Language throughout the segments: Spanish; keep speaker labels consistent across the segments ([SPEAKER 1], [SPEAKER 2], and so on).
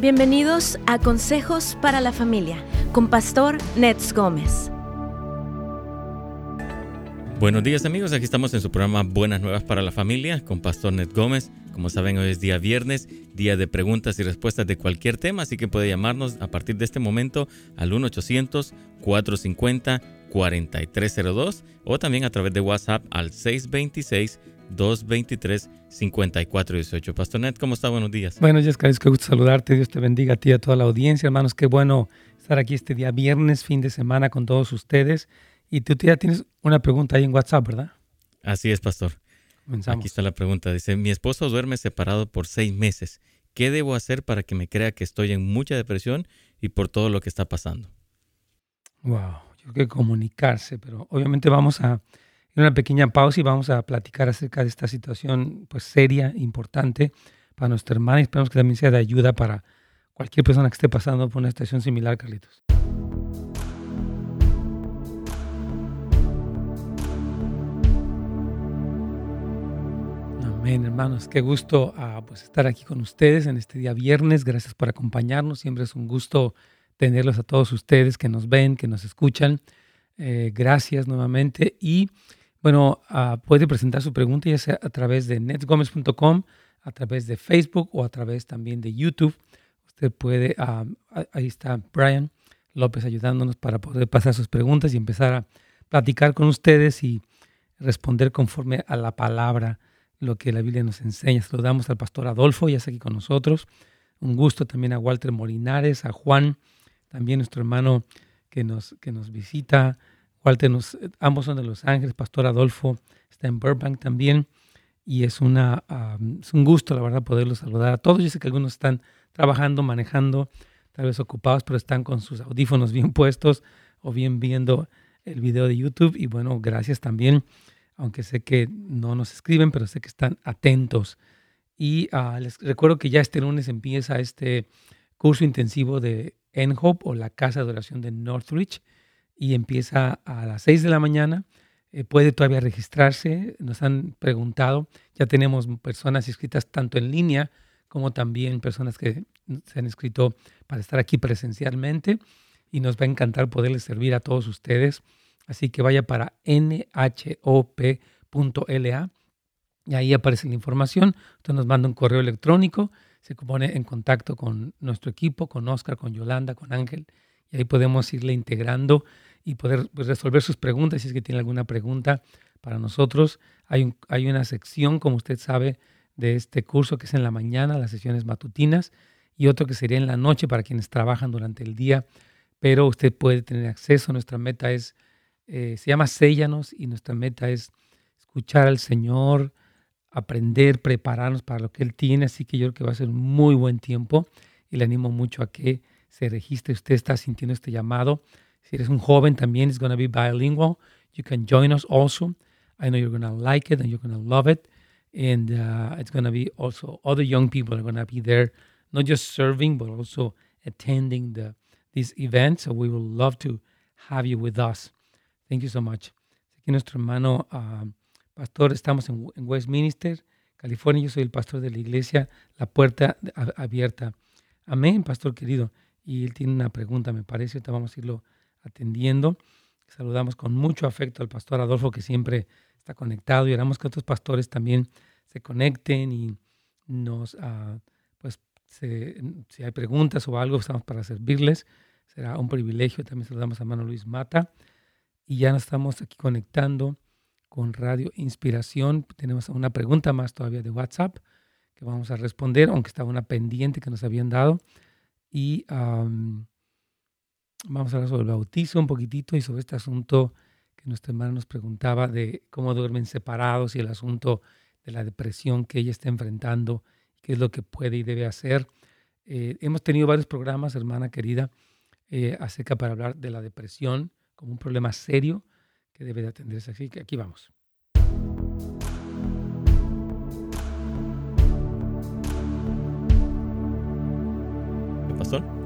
[SPEAKER 1] Bienvenidos a Consejos para la Familia con Pastor Nets Gómez.
[SPEAKER 2] Buenos días amigos, aquí estamos en su programa Buenas Nuevas para la Familia con Pastor Nets Gómez. Como saben, hoy es día viernes, día de preguntas y respuestas de cualquier tema, así que puede llamarnos a partir de este momento al 1-800-450-4302 o también a través de WhatsApp al 626 223-5418. Pastor Net, ¿cómo está? Buenos días.
[SPEAKER 3] Buenos días, Carlos. Qué gusto saludarte. Dios te bendiga a ti y a toda la audiencia. Hermanos, qué bueno estar aquí este día viernes, fin de semana con todos ustedes. Y tú ya tienes una pregunta ahí en WhatsApp, ¿verdad?
[SPEAKER 2] Así es, Pastor. Aquí está la pregunta. Dice, mi esposo duerme separado por seis meses. ¿Qué debo hacer para que me crea que estoy en mucha depresión y por todo lo que está pasando?
[SPEAKER 3] Wow, yo creo que comunicarse, pero obviamente vamos a una pequeña pausa y vamos a platicar acerca de esta situación pues seria, importante para nuestra hermana y esperamos que también sea de ayuda para cualquier persona que esté pasando por una situación similar, Carlitos. Amén, hermanos. Qué gusto uh, pues estar aquí con ustedes en este día viernes. Gracias por acompañarnos. Siempre es un gusto tenerlos a todos ustedes que nos ven, que nos escuchan. Eh, gracias nuevamente. Y bueno, uh, puede presentar su pregunta ya sea a través de netsgomez.com, a través de Facebook o a través también de YouTube. Usted puede, uh, ahí está Brian López ayudándonos para poder pasar sus preguntas y empezar a platicar con ustedes y responder conforme a la palabra, lo que la Biblia nos enseña. Saludamos al pastor Adolfo, ya está aquí con nosotros. Un gusto también a Walter Molinares, a Juan, también nuestro hermano que nos, que nos visita, Walter, ambos son de Los Ángeles, Pastor Adolfo está en Burbank también. Y es, una, es un gusto, la verdad, poderlos saludar a todos. Yo sé que algunos están trabajando, manejando, tal vez ocupados, pero están con sus audífonos bien puestos o bien viendo el video de YouTube. Y bueno, gracias también, aunque sé que no nos escriben, pero sé que están atentos. Y ah, les recuerdo que ya este lunes empieza este curso intensivo de EnHope o la Casa de Oración de Northridge y empieza a las 6 de la mañana. Eh, puede todavía registrarse. Nos han preguntado. Ya tenemos personas inscritas tanto en línea como también personas que se han inscrito para estar aquí presencialmente. Y nos va a encantar poderles servir a todos ustedes. Así que vaya para nhop.la y ahí aparece la información. Usted nos manda un correo electrónico, se pone en contacto con nuestro equipo, con Oscar, con Yolanda, con Ángel, y ahí podemos irle integrando y poder pues, resolver sus preguntas. Si es que tiene alguna pregunta para nosotros, hay, hay una sección, como usted sabe, de este curso que es en la mañana, las sesiones matutinas, y otro que sería en la noche para quienes trabajan durante el día, pero usted puede tener acceso. Nuestra meta es, eh, se llama Séllanos y nuestra meta es escuchar al Señor, aprender, prepararnos para lo que Él tiene, así que yo creo que va a ser un muy buen tiempo y le animo mucho a que se registre. Usted está sintiendo este llamado Si eres un joven también, it's going to be bilingual. You can join us also. I know you're going to like it and you're going to love it. And uh, it's going to be also other young people are going to be there, not just serving, but also attending the, these events. So we will love to have you with us. Thank you so much. Aquí nuestro hermano uh, pastor, estamos en, en, Westminster, California. Yo soy el pastor de la iglesia La Puerta Abierta. Amén, pastor querido. Y él tiene una pregunta, me parece. Ahorita vamos a irlo atendiendo. Saludamos con mucho afecto al pastor Adolfo que siempre está conectado y oramos que otros pastores también se conecten y nos, uh, pues, se, si hay preguntas o algo, estamos para servirles. Será un privilegio. También saludamos a hermano Luis Mata. Y ya nos estamos aquí conectando con Radio Inspiración. Tenemos una pregunta más todavía de WhatsApp que vamos a responder, aunque estaba una pendiente que nos habían dado. Y um, Vamos a hablar sobre el bautizo un poquitito y sobre este asunto que nuestra hermana nos preguntaba de cómo duermen separados y el asunto de la depresión que ella está enfrentando, qué es lo que puede y debe hacer. Eh, hemos tenido varios programas, hermana querida, eh, acerca para hablar de la depresión como un problema serio que debe de atenderse. Así que aquí vamos.
[SPEAKER 2] ¿Qué?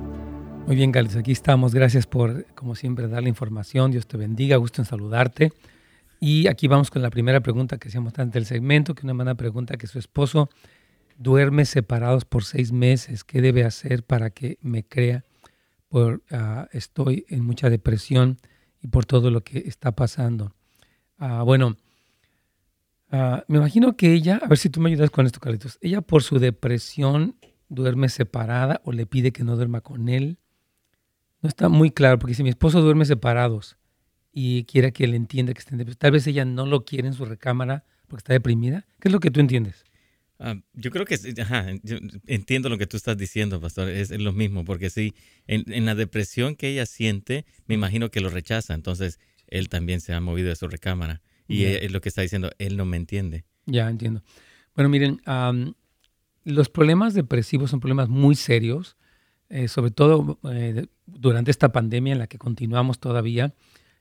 [SPEAKER 3] Muy bien, Carlos, aquí estamos. Gracias por, como siempre, dar la información. Dios te bendiga. Gusto en saludarte. Y aquí vamos con la primera pregunta que hacíamos antes del segmento, que una hermana pregunta que su esposo duerme separados por seis meses. ¿Qué debe hacer para que me crea? Por, ah, estoy en mucha depresión y por todo lo que está pasando. Ah, bueno, ah, me imagino que ella, a ver si tú me ayudas con esto, Carlitos, ella por su depresión duerme separada o le pide que no duerma con él. No está muy claro, porque si mi esposo duerme separados y quiere que él entienda que estén deprimidos, tal vez ella no lo quiere en su recámara porque está deprimida. ¿Qué es lo que tú entiendes?
[SPEAKER 2] Ah, yo creo que ajá, entiendo lo que tú estás diciendo, pastor. Es, lo mismo, porque sí, en, la depresión que ella siente, me imagino que lo rechaza. Entonces, él también se ha movido de su recámara. Y es lo que está diciendo, él no me entiende.
[SPEAKER 3] Ya, entiendo. Bueno, miren, los problemas depresivos son problemas muy serios, eh, sobre todo eh, durante esta pandemia en la que continuamos todavía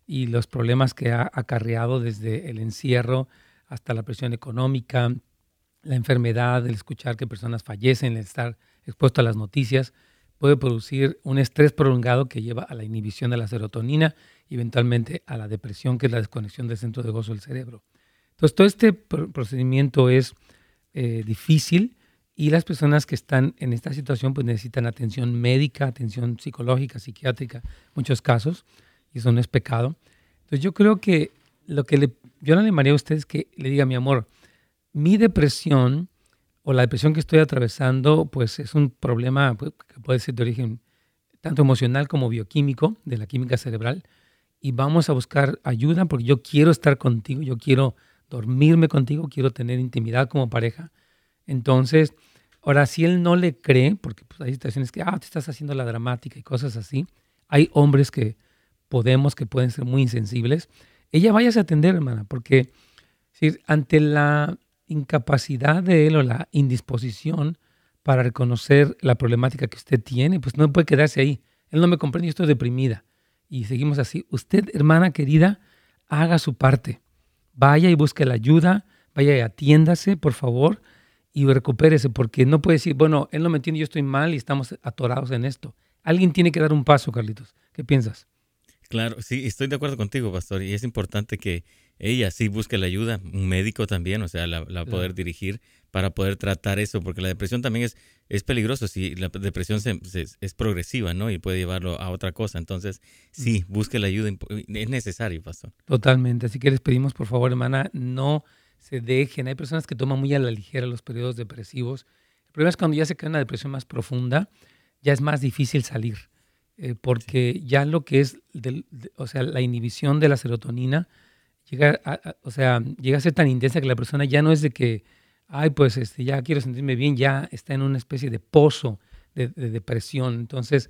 [SPEAKER 3] y los problemas que ha acarreado desde el encierro hasta la presión económica, la enfermedad, el escuchar que personas fallecen, el estar expuesto a las noticias, puede producir un estrés prolongado que lleva a la inhibición de la serotonina y eventualmente a la depresión, que es la desconexión del centro de gozo del cerebro. Entonces, todo este procedimiento es eh, difícil y las personas que están en esta situación pues necesitan atención médica, atención psicológica, psiquiátrica, muchos casos, y eso no es pecado. Entonces, yo creo que lo que le, yo le animaría a usted es que le diga, mi amor, mi depresión o la depresión que estoy atravesando, pues es un problema pues, que puede ser de origen tanto emocional como bioquímico, de la química cerebral, y vamos a buscar ayuda porque yo quiero estar contigo, yo quiero dormirme contigo, quiero tener intimidad como pareja. Entonces, ahora si él no le cree, porque pues, hay situaciones que, ah, te estás haciendo la dramática y cosas así, hay hombres que podemos, que pueden ser muy insensibles, ella vaya a atender, hermana, porque ante la incapacidad de él o la indisposición para reconocer la problemática que usted tiene, pues no puede quedarse ahí. Él no me comprende, yo estoy deprimida. Y seguimos así. Usted, hermana querida, haga su parte. Vaya y busque la ayuda, vaya y atiéndase, por favor, y recupérese, porque no puede decir, bueno, él no me entiende, yo estoy mal y estamos atorados en esto. Alguien tiene que dar un paso, Carlitos. ¿Qué piensas?
[SPEAKER 2] Claro, sí, estoy de acuerdo contigo, pastor, y es importante que ella sí busque la ayuda, un médico también, o sea, la, poder dirigir para poder tratar eso, porque la depresión también es, es peligroso, si la depresión es progresiva, ¿no? Y puede llevarlo a otra cosa, entonces sí, busque la ayuda, es necesario, pastor.
[SPEAKER 3] Totalmente, así que les pedimos, por favor, hermana, no se dejen, hay personas que toman muy a la ligera los periodos depresivos, el problema es cuando ya se queda una depresión más profunda, ya es más difícil salir, eh, porque ya lo que es, o sea, la inhibición de la serotonina, llega a, o sea, llega a ser tan intensa que la persona ya no es de que, ay, pues este, ya quiero sentirme bien, ya está en una especie de pozo de, depresión. Entonces,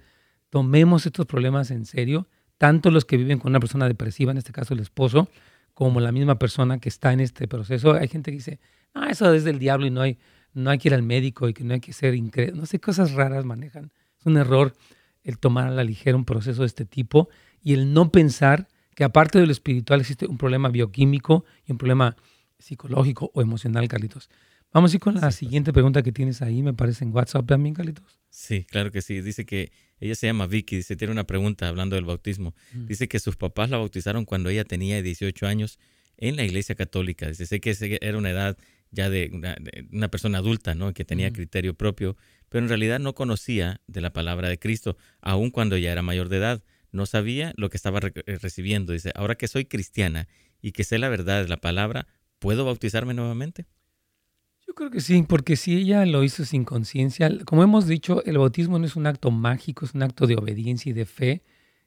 [SPEAKER 3] tomemos estos problemas en serio, tanto los que viven con una persona depresiva, en este caso el esposo, como la misma persona que está en este proceso. Hay gente que dice, ah, eso es del diablo y no hay, no hay que ir al médico y que no hay que ser increíble. No sé, cosas raras manejan. Es un error el tomar a la ligera un proceso de este tipo y el no pensar que aparte de lo espiritual existe un problema bioquímico y un problema psicológico o emocional, Carlitos. Vamos a ir con la siguiente pregunta que tienes ahí, me parece en WhatsApp también, Carlitos.
[SPEAKER 2] Sí, claro que sí. Dice que ella se llama Vicky, dice, tiene una pregunta hablando del bautismo. Mm. Dice que sus papás la bautizaron cuando ella tenía 18 años en la iglesia católica. Dice, sé que era una edad ya de una, persona adulta, ¿no? Que tenía mm. criterio propio, pero en realidad no conocía de la palabra de Cristo, aun cuando ya era mayor de edad no sabía lo que estaba eh, recibiendo. Dice, ahora que soy cristiana y que sé la verdad de la palabra, ¿puedo bautizarme nuevamente?
[SPEAKER 3] Yo creo que sí, porque si ella lo hizo sin conciencia, como hemos dicho, el bautismo no es un acto mágico, es un acto de obediencia y de fe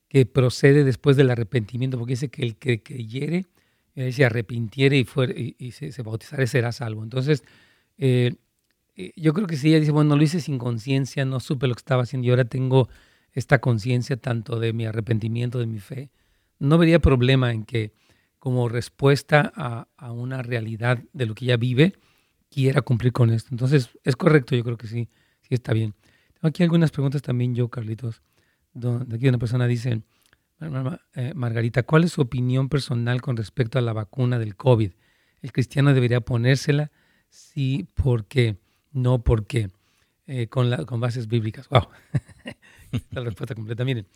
[SPEAKER 3] que procede después del arrepentimiento, porque dice que el que creyere, eh, se arrepintiere y, fuera, y, se, bautizara será salvo. Entonces, eh, yo creo que si ella dice, bueno, lo hice sin conciencia, no supe lo que estaba haciendo y ahora tengo esta conciencia tanto de mi arrepentimiento, de mi fe, no vería problema en que como respuesta a, una realidad de lo que ella vive, quiera cumplir con esto. Entonces, es correcto, yo creo que sí, sí está bien. Tengo aquí algunas preguntas también yo, Carlitos. Aquí una persona dice, eh, Margarita, ¿cuál es su opinión personal con respecto a la vacuna del COVID? ¿El cristiano debería ponérsela? Sí, ¿por qué? No, ¿por qué? Eh, con, la, con bases bíblicas. Wow. la respuesta completa. Miren,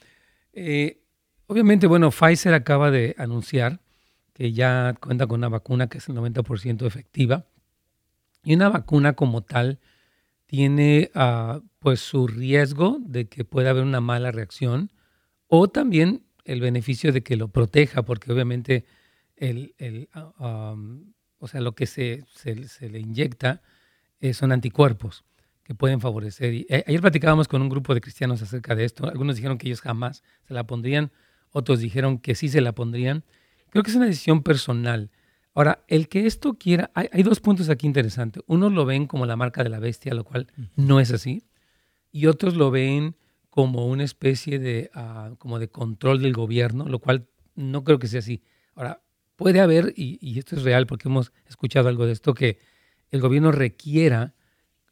[SPEAKER 3] eh, obviamente, bueno, Pfizer acaba de anunciar que ya cuenta con una vacuna que es el 90% efectiva. Y una vacuna como tal tiene uh, pues su riesgo de que pueda haber una mala reacción o también el beneficio de que lo proteja, porque obviamente el, el um, o sea, lo que se, se, se le inyecta eh, son anticuerpos que pueden favorecer. Y, eh, ayer platicábamos con un grupo de cristianos acerca de esto. Algunos dijeron que ellos jamás se la pondrían, otros dijeron que sí se la pondrían. Creo que es una decisión personal. Ahora, el que esto quiera, hay, dos puntos aquí interesantes. Unos lo ven como la marca de la bestia, lo cual no es así, y otros lo ven como una especie de, uh, como de control del gobierno, lo cual no creo que sea así. Ahora, puede haber, y, y, esto es real porque hemos escuchado algo de esto, que el gobierno requiera,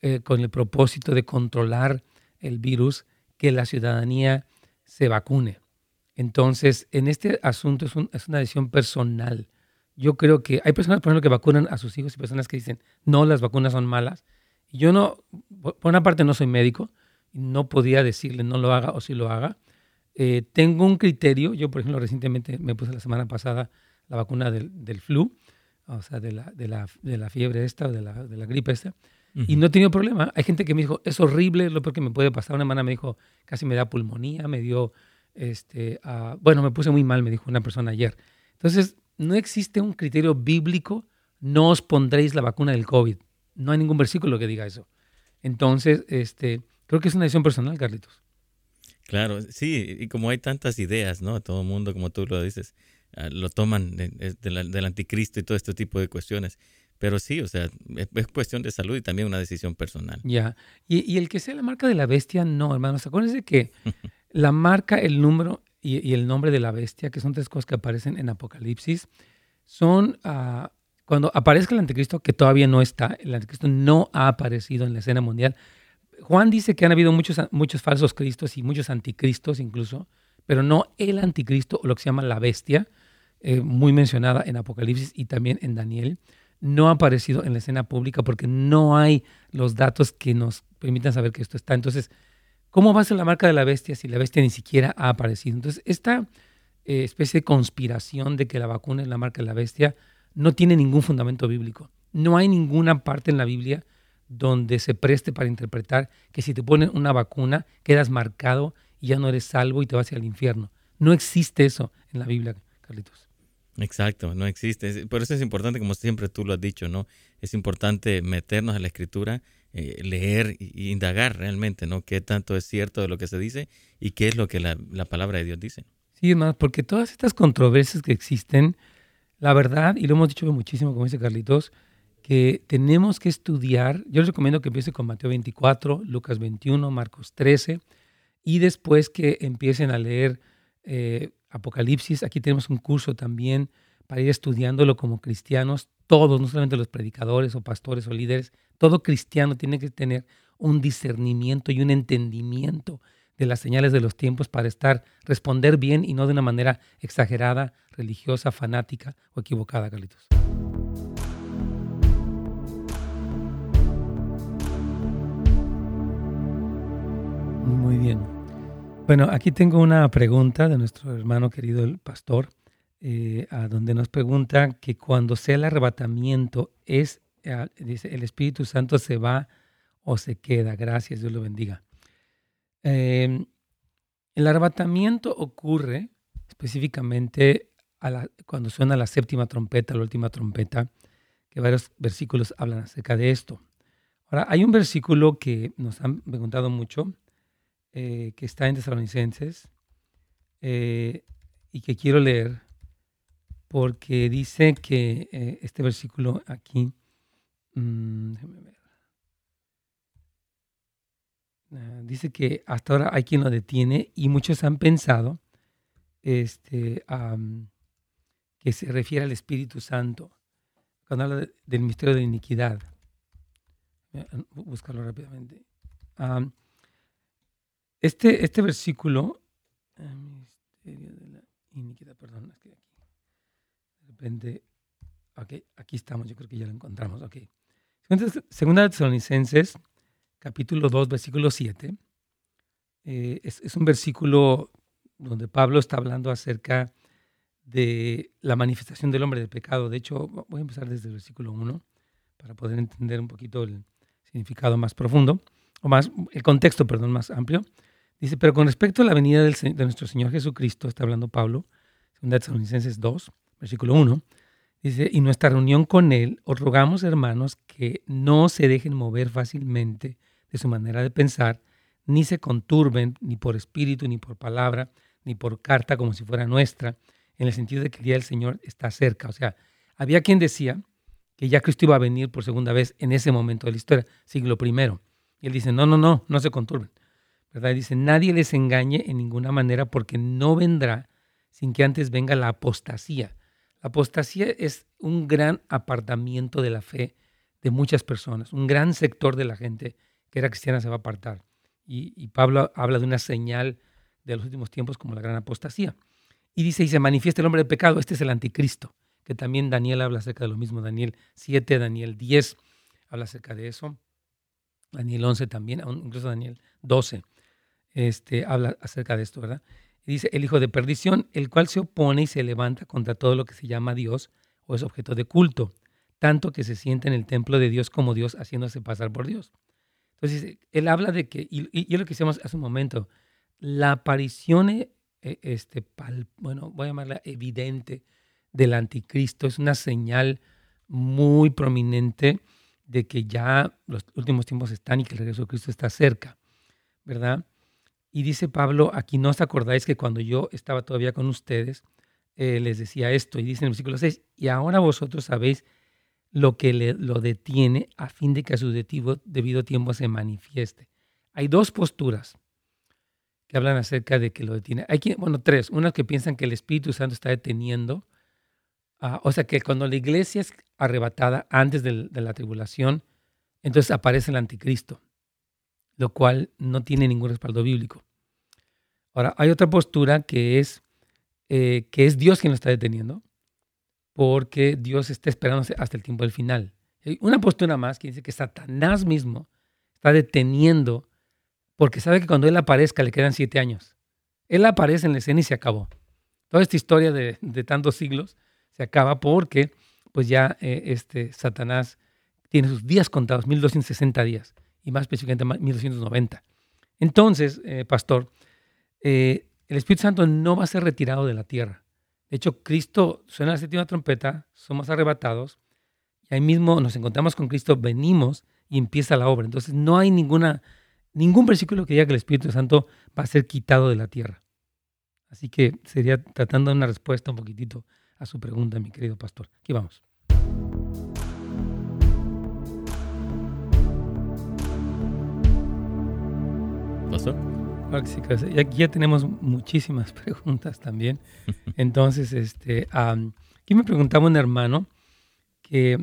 [SPEAKER 3] eh, con el propósito de controlar el virus, que la ciudadanía se vacune. Entonces, en este asunto es, es, una decisión personal. Yo creo que hay personas, por ejemplo, que vacunan a sus hijos y personas que dicen, no, las vacunas son malas. Yo no, por una parte no soy médico, no podía decirle no lo haga o si lo haga. Eh, tengo un criterio, yo por ejemplo recientemente me puse la semana pasada la vacuna del, del flu, o sea, de la, de la, de la fiebre esta, de la, de la gripe esta, y no he tenido problema. Hay gente que me dijo, es horrible, lo peor que me puede pasar. Una hermana me dijo, casi me da pulmonía, me dio, este, uh, bueno, me puse muy mal, me dijo una persona ayer. Entonces, no existe un criterio bíblico, no os pondréis la vacuna del COVID. No hay ningún versículo que diga eso. Entonces, este, creo que es una decisión personal, Carlitos.
[SPEAKER 2] Claro, sí, y como hay tantas ideas, ¿no? Todo el mundo, como tú lo dices, Ah, lo toman del anticristo y todo este tipo de cuestiones. Pero sí, o sea, es, cuestión de salud y también una decisión personal.
[SPEAKER 3] Ya. Y, el que sea la marca de la bestia, no, hermanos. Acuérdense que la marca, el número y, el nombre de la bestia, que son tres cosas que aparecen en Apocalipsis, son uh, cuando aparezca el anticristo, que todavía no está, el anticristo no ha aparecido en la escena mundial. Juan dice que han habido muchos, muchos falsos cristos y muchos anticristos incluso, pero no el anticristo o lo que se llama la bestia, eh, muy mencionada en Apocalipsis y también en Daniel, no ha aparecido en la escena pública porque no hay los datos que nos permitan saber que esto está. Entonces, ¿cómo va a ser la marca de la bestia si la bestia ni siquiera ha aparecido? Entonces, esta eh, especie de conspiración de que la vacuna es la marca de la bestia no tiene ningún fundamento bíblico. No hay ninguna parte en la Biblia donde se preste para interpretar que si te ponen una vacuna quedas marcado y ya no eres salvo y te vas al infierno. No existe eso en la Biblia, Carlitos.
[SPEAKER 2] Exacto, no existe. Por eso es importante, como siempre tú lo has dicho, ¿no? Es importante meternos a la escritura, eh, leer e indagar realmente, ¿no? Qué tanto es cierto de lo que se dice y qué es lo que la, la palabra de Dios dice.
[SPEAKER 3] Sí, hermano, porque todas estas controversias que existen, la verdad, y lo hemos dicho muchísimo, como dice Carlitos, que tenemos que estudiar. Yo les recomiendo que empiece con Mateo 24, Lucas 21, Marcos 13, y después que empiecen a leer eh, Apocalipsis. Aquí tenemos un curso también para ir estudiándolo como cristianos, todos, no solamente los predicadores o pastores o líderes, todo cristiano tiene que tener un discernimiento y un entendimiento de las señales de los tiempos para estar, responder bien y no de una manera exagerada, religiosa, fanática o equivocada, Carlitos. Muy bien. Bueno, aquí tengo una pregunta de nuestro hermano querido el pastor, eh, a donde nos pregunta que cuando sea el arrebatamiento, es, eh, dice, el Espíritu Santo se va o se queda. Gracias, Dios lo bendiga. Em, el arrebatamiento ocurre específicamente cuando suena la séptima trompeta, la última trompeta, que varios versículos hablan acerca de esto. Ahora, hay un versículo que nos han preguntado mucho, eh, que está en Tesalonicenses y que quiero leer porque dice que eh, este versículo aquí, mmm, ver, ah, dice que hasta ahora hay quien lo detiene y muchos han pensado este, que se refiere al Espíritu Santo cuando habla del misterio de iniquidad. Búscalo rápidamente. Este, este versículo, misterio de la iniquidad, perdón, es que aquí, aquí estamos, yo creo que ya lo encontramos, ok. Segunda de Tesalonicenses, capítulo 2, versículo 7, eh, es, un versículo donde Pablo está hablando acerca de la manifestación del hombre del pecado. De hecho, voy a empezar desde el versículo 1 para poder entender un poquito el significado más profundo, o más, el contexto, perdón, más amplio. Dice, pero con respecto a la venida de nuestro Señor Jesucristo, está hablando Pablo, 2 Tesalonicenses 2, versículo 1, dice, y nuestra reunión con Él, os rogamos, hermanos, que no se dejen mover fácilmente de su manera de pensar, ni se conturben ni por espíritu, ni por palabra, ni por carta como si fuera nuestra, en el sentido de que el día del Señor está cerca. O sea, había quien decía que ya Cristo iba a venir por segunda vez en ese momento de la historia, siglo primero. Y él dice, no, no, no, no se conturben. ¿Verdad? dice, nadie les engañe en ninguna manera porque no vendrá sin que antes venga la apostasía. Apostasía es un gran apartamiento de la fe de muchas personas. Un gran sector de la gente que era cristiana se va a apartar. Y, y Pablo habla de una señal de los últimos tiempos como la gran apostasía. Y dice, y se manifiesta el hombre de pecado, este es el anticristo, que también Daniel habla acerca de lo mismo, Daniel 7, Daniel 10 habla acerca de eso, Daniel 11 también, incluso Daniel 12 este, habla acerca de esto, ¿verdad? Dice, el hijo de perdición, el cual se opone y se levanta contra todo lo que se llama Dios o es objeto de culto, tanto que se siente en el templo de Dios como Dios haciéndose pasar por Dios. Entonces, él habla de que, y, y, lo que hicimos hace un momento, la aparición, eh, este, bueno, voy a llamarla evidente del anticristo, es una señal muy prominente de que ya los últimos tiempos están y que el regreso de Cristo está cerca, ¿verdad? Y dice Pablo, aquí no os acordáis que cuando yo estaba todavía con ustedes, eh, les decía esto, y dice en el versículo 6, y ahora vosotros sabéis lo que le, lo detiene a fin de que a su debido tiempo se manifieste. Hay dos posturas que hablan acerca de que lo detiene. Hay quien, bueno, tres. Una que piensan que el Espíritu Santo está deteniendo, ah, o sea, que cuando la iglesia es arrebatada antes de, la tribulación, entonces aparece el anticristo, lo cual no tiene ningún respaldo bíblico. Ahora, hay otra postura que es eh, que es Dios quien lo está deteniendo, porque Dios está esperando hasta el tiempo del final. Hay una postura más que dice que Satanás mismo está deteniendo, porque sabe que cuando él aparezca le quedan siete años. Él aparece en la escena y se acabó. Toda esta historia de, tantos siglos se acaba porque pues ya eh, este, Satanás tiene sus días contados, 1260 días, y más específicamente 1290. Entonces, eh, pastor, eh, el Espíritu Santo no va a ser retirado de la tierra. De hecho, Cristo suena la séptima trompeta, somos arrebatados, y ahí mismo nos encontramos con Cristo, venimos y empieza la obra. Entonces, no hay ninguna, ningún versículo que diga que el Espíritu Santo va a ser quitado de la tierra. Así que sería tratando de una respuesta un poquitito a su pregunta, mi querido pastor. Aquí vamos.
[SPEAKER 2] ¿Pastor?
[SPEAKER 3] Y aquí ya tenemos muchísimas preguntas también. Entonces, este, aquí me preguntaba un hermano que,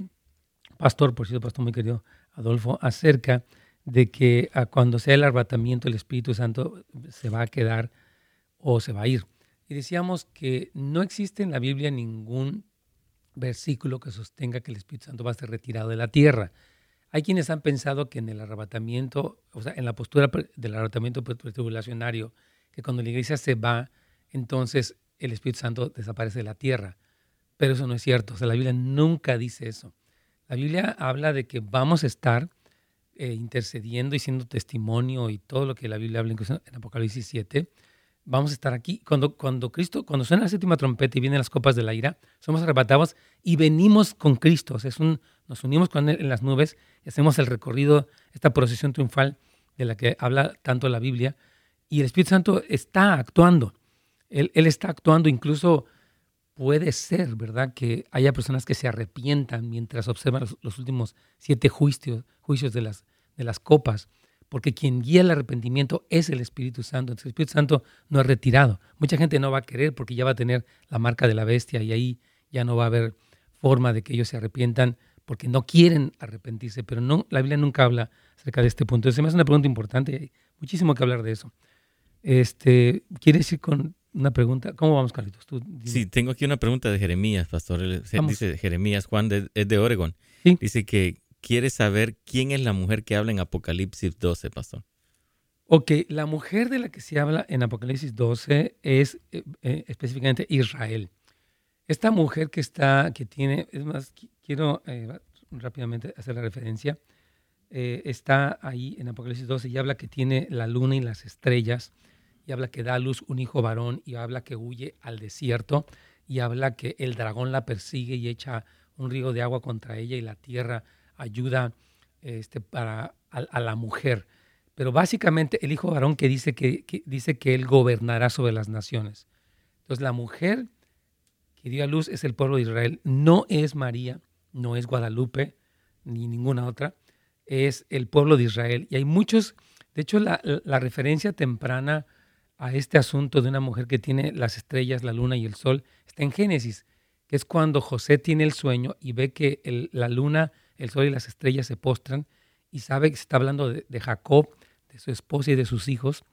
[SPEAKER 3] pastor, por cierto, pastor muy querido, Adolfo, acerca de que cuando sea el arrebatamiento el Espíritu Santo se va a quedar o se va a ir. Y decíamos que no existe en la Biblia ningún versículo que sostenga que el Espíritu Santo va a ser retirado de la tierra. Hay quienes han pensado que en el arrebatamiento, o sea, en la postura del arrebatamiento tribulacionario, que cuando la iglesia se va, entonces el Espíritu Santo desaparece de la tierra. Pero eso no es cierto. O sea, la Biblia nunca dice eso. La Biblia habla de que vamos a estar eh, intercediendo y siendo testimonio y todo lo que la Biblia habla incluso en Apocalipsis 7 vamos a estar aquí. Cuando, cuando Cristo, cuando suena la séptima trompeta y vienen las copas de la ira, somos arrebatados y venimos con Cristo. es un, nos unimos con Él en las nubes y hacemos el recorrido, esta procesión triunfal de la que habla tanto la Biblia. Y el Espíritu Santo está actuando. Él, él está actuando, incluso puede ser, ¿verdad?, que haya personas que se arrepientan mientras observan los, últimos siete juicios, juicios de, las, de las copas porque quien guía el arrepentimiento es el Espíritu Santo. Entonces el Espíritu Santo no es retirado. Mucha gente no va a querer porque ya va a tener la marca de la bestia y ahí ya no va a haber forma de que ellos se arrepientan porque no quieren arrepentirse, pero no, la Biblia nunca habla acerca de este punto. Entonces me hace una pregunta importante y hay muchísimo que hablar de eso. Este, ¿Quieres ir con una pregunta? ¿Cómo vamos, Carlitos?
[SPEAKER 2] sí, tengo aquí una pregunta de Jeremías, pastor. Dice Jeremías, Juan es de Oregon. Dice que quiere saber quién es la mujer que habla en Apocalipsis 12, pastor.
[SPEAKER 3] Ok, la mujer de la que se habla en Apocalipsis 12 es eh, eh, específicamente Israel. Esta mujer que está, que tiene, es más, quiero eh, rápidamente hacer la referencia. eh, está ahí en Apocalipsis 12 y habla que tiene la luna y las estrellas, y habla que da a luz un hijo varón, y habla que huye al desierto, y habla que el dragón la persigue y echa un río de agua contra ella y la tierra ayuda este, para, a, la mujer. Pero básicamente el hijo varón que dice que, dice que él gobernará sobre las naciones. Entonces la mujer que dio a luz es el pueblo de Israel, no es María, no es Guadalupe, ni ninguna otra, es el pueblo de Israel. Y hay muchos, de hecho la, referencia temprana a este asunto de una mujer que tiene las estrellas, la luna y el sol está en Génesis que es cuando José tiene el sueño y ve que la luna, el sol y las estrellas se postran y sabe que se está hablando de, Jacob, de su esposa y de sus hijos,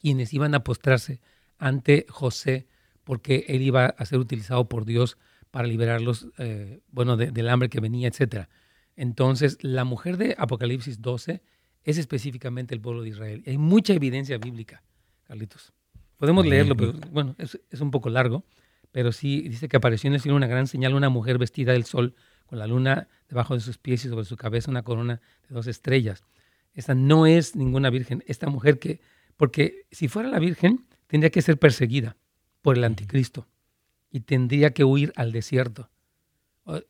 [SPEAKER 3] quienes iban a postrarse ante José porque él iba a ser utilizado por Dios para liberarlos, eh, bueno, del hambre que venía, etc. Entonces, la mujer de Apocalipsis 12 es específicamente el pueblo de Israel. Hay mucha evidencia bíblica, Carlitos. Podemos leerlo, pero bueno, es un poco largo pero sí dice que apareció en el cielo una gran señal, una mujer vestida del sol, con la luna debajo de sus pies y sobre su cabeza una corona de dos estrellas. Esta no es ninguna virgen, esta mujer que, porque si fuera la virgen, tendría que ser perseguida por el anticristo y tendría que huir al desierto.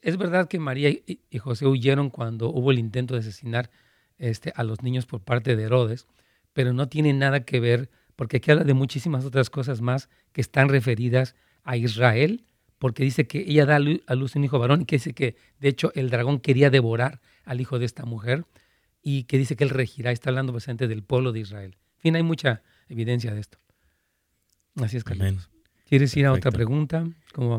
[SPEAKER 3] Es verdad que María y José huyeron cuando hubo el intento de asesinar este, a los niños por parte de Herodes, pero no tiene nada que ver, porque aquí habla de muchísimas otras cosas más que están referidas a Israel, porque dice que ella da a luz un hijo varón y que dice que de hecho el dragón quería devorar al hijo de esta mujer y que dice que él regirá, está hablando bastante del pueblo de Israel. En fin, hay mucha evidencia de esto. Así es, Carlos. ¿Quieres ir a otra pregunta?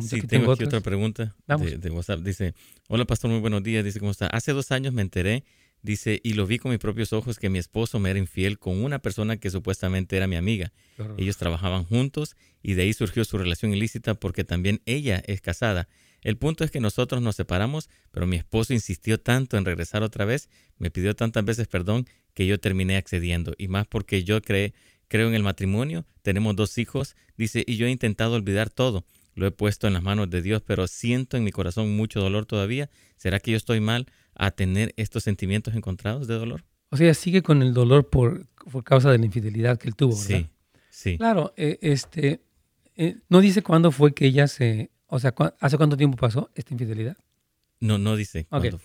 [SPEAKER 2] Sí, tengo, aquí otra pregunta de, de, WhatsApp. Dice, hola pastor, muy buenos días. Dice, ¿cómo está? Hace dos años me enteré Dice, y lo vi con mis propios ojos que mi esposo me era infiel con una persona que supuestamente era mi amiga. Ellos trabajaban juntos y de ahí surgió su relación ilícita porque también ella es casada. El punto es que nosotros nos separamos, pero mi esposo insistió tanto en regresar otra vez, me pidió tantas veces perdón que yo terminé accediendo. Y más porque yo creo en el matrimonio, tenemos dos hijos, dice, y yo he intentado olvidar todo. Lo he puesto en las manos de Dios, pero siento en mi corazón mucho dolor todavía. ¿Será que yo estoy mal? a tener estos sentimientos encontrados de dolor.
[SPEAKER 3] O sea, sigue con el dolor por, por causa de la infidelidad que él tuvo, ¿verdad?
[SPEAKER 2] Sí, sí.
[SPEAKER 3] Claro, eh, este, eh, no dice cuándo fue que ella se, o sea, ¿hace cuánto tiempo pasó esta infidelidad?
[SPEAKER 2] No, no dice cuándo,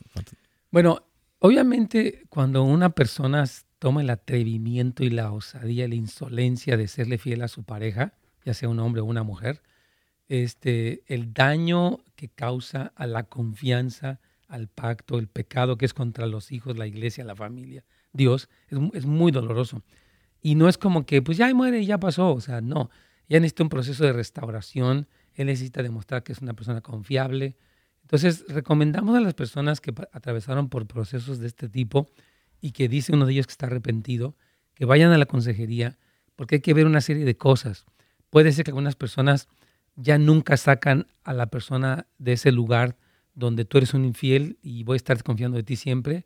[SPEAKER 3] Bueno, obviamente cuando una persona toma el atrevimiento y la osadía, la insolencia de serle fiel a su pareja, ya sea un hombre o una mujer, este, el daño que causa a la confianza, al pacto, el pecado que es contra los hijos, la iglesia, la familia, Dios, es, muy doloroso. Y no es como que, pues ya muere y ya pasó, o sea, no, ya necesita un proceso de restauración, él necesita demostrar que es una persona confiable. Entonces, recomendamos a las personas que atravesaron por procesos de este tipo y que dice uno de ellos que está arrepentido, que vayan a la consejería, porque hay que ver una serie de cosas. Puede ser que algunas personas ya nunca sacan a la persona de ese lugar donde tú eres un infiel y voy a estar desconfiando de ti siempre.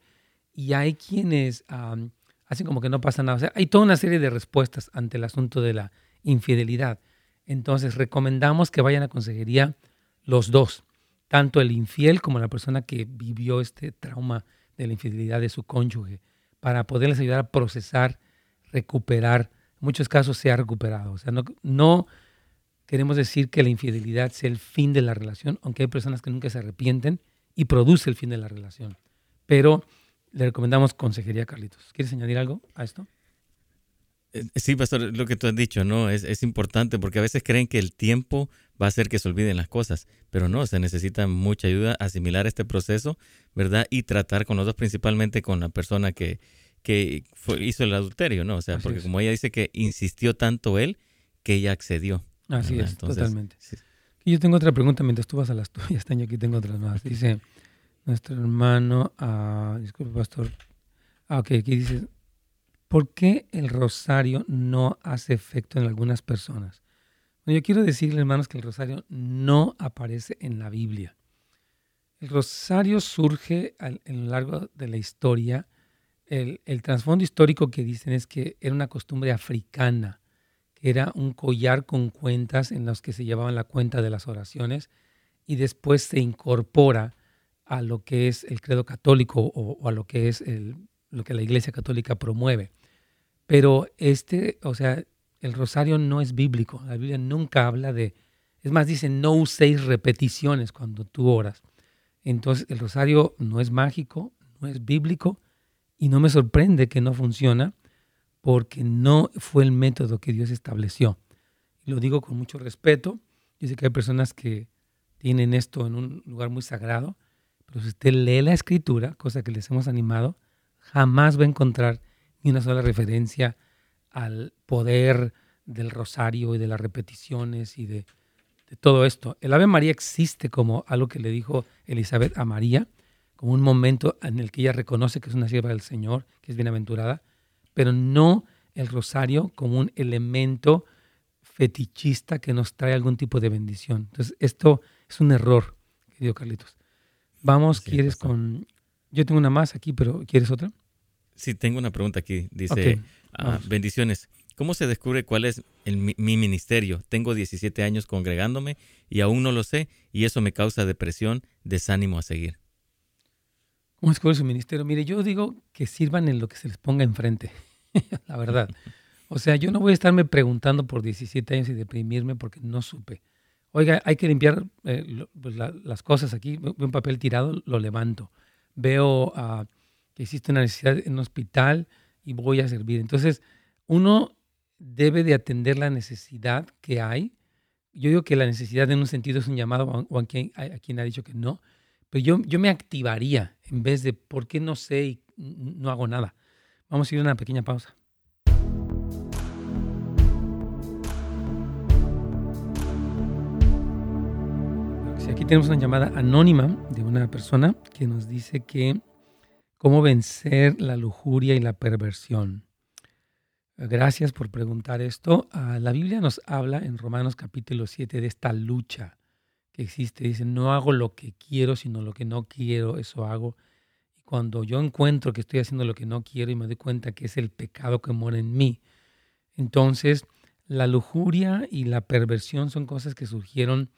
[SPEAKER 3] Y hay quienes hacen como que no pasa nada. O sea, hay toda una serie de respuestas ante el asunto de la infidelidad. Entonces, recomendamos que vayan a consejería los dos, tanto el infiel como la persona que vivió este trauma de la infidelidad de su cónyuge, para poderles ayudar a procesar, recuperar. En muchos casos se ha recuperado. O sea, no, no queremos decir que la infidelidad sea el fin de la relación, aunque hay personas que nunca se arrepienten y produce el fin de la relación. Pero le recomendamos consejería, Carlitos. ¿Quieres añadir algo a esto?
[SPEAKER 2] Eh, sí, pastor, lo que tú has dicho, ¿no? Es, es, importante porque a veces creen que el tiempo va a hacer que se olviden las cosas, pero no, se necesita mucha ayuda asimilar este proceso, ¿verdad? Y tratar con los dos, principalmente con la persona que, que hizo el adulterio, ¿no? O sea, porque como ella dice que insistió tanto él, que ella accedió.
[SPEAKER 3] Así es, totalmente. Y yo tengo otra pregunta mientras tú vas a las tuyas, Taño, aquí tengo otras más. Dice nuestro hermano, uh, disculpe, pastor. Ah, ok, aquí dice, ¿por qué el rosario no hace efecto en algunas personas? Yo quiero decirle, hermanos, que el rosario no aparece en la Biblia. El rosario surge a lo largo de la historia. El, trasfondo histórico que dicen es que era una costumbre africana era un collar con cuentas en los que se llevaban la cuenta de las oraciones y después se incorpora a lo que es el credo católico o, a lo que es lo que la Iglesia Católica promueve. Pero este, o sea, el rosario no es bíblico. La Biblia nunca habla de, es más, dice, no uséis repeticiones cuando tú oras. Entonces, el rosario no es mágico, no es bíblico y no me sorprende que no funciona porque no fue el método que Dios estableció. Lo digo con mucho respeto. Yo sé que hay personas que tienen esto en un lugar muy sagrado, pero si usted lee la escritura, cosa que les hemos animado, jamás va a encontrar ni una sola referencia al poder del rosario y de las repeticiones y de, todo esto. El Ave María existe como algo que le dijo Elizabeth a María, como un momento en el que ella reconoce que es una sierva del Señor, que es bienaventurada, pero no el rosario como un elemento fetichista que nos trae algún tipo de bendición. Entonces, esto es un error, querido Carlitos. Vamos, ¿quieres con... Yo tengo una más aquí, pero ¿quieres otra?
[SPEAKER 2] Sí, tengo una pregunta aquí. Dice, ah, bendiciones. ¿Cómo se descubre cuál es mi, ministerio? Tengo 17 años congregándome y aún no lo sé y eso me causa depresión, desánimo a seguir.
[SPEAKER 3] ¿Cómo descubre su ministerio? Mire, yo digo que sirvan en lo que se les ponga enfrente, la verdad. O sea, yo no voy a estarme preguntando por 17 años y deprimirme porque no supe. Oiga, hay que limpiar eh, pues, las cosas aquí. Veo un papel tirado, lo levanto. Veo uh, que existe una necesidad en un hospital y voy a servir. Entonces, uno debe de atender la necesidad que hay. Yo digo que la necesidad en un sentido es un llamado o a quien, a quien ha dicho que no, pero yo, yo me activaría en vez de por qué no sé y no hago nada. Vamos a ir a una pequeña pausa. Aquí tenemos una llamada anónima de una persona que nos dice que cómo vencer la lujuria y la perversión. Gracias por preguntar esto. Ah, la Biblia nos habla en Romanos capítulo 7 de esta lucha que existe. Dice, no hago lo que quiero, sino lo que no quiero, eso hago. Y cuando yo encuentro que estoy haciendo lo que no quiero y me doy cuenta que es el pecado que mora en mí, entonces la lujuria y la perversión son cosas que surgieron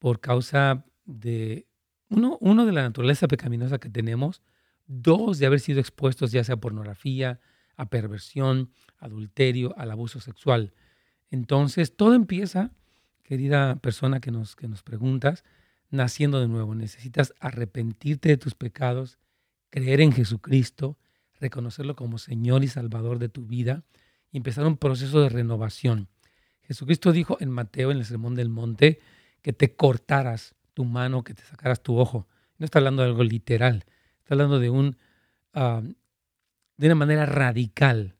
[SPEAKER 3] por causa de, uno, uno de la naturaleza pecaminosa que tenemos, dos, de haber sido expuestos ya sea a pornografía, a perversión, adulterio, al abuso sexual. Entonces, todo empieza, querida persona que nos, que nos preguntas, naciendo de nuevo. Necesitas arrepentirte de tus pecados, creer en Jesucristo, reconocerlo como Señor y Salvador de tu vida y empezar un proceso de renovación. Jesucristo dijo en Mateo, en el Sermón del Monte, que te cortaras tu mano, que te sacaras tu ojo. No está hablando de algo literal, está hablando de, un, ah, de una manera radical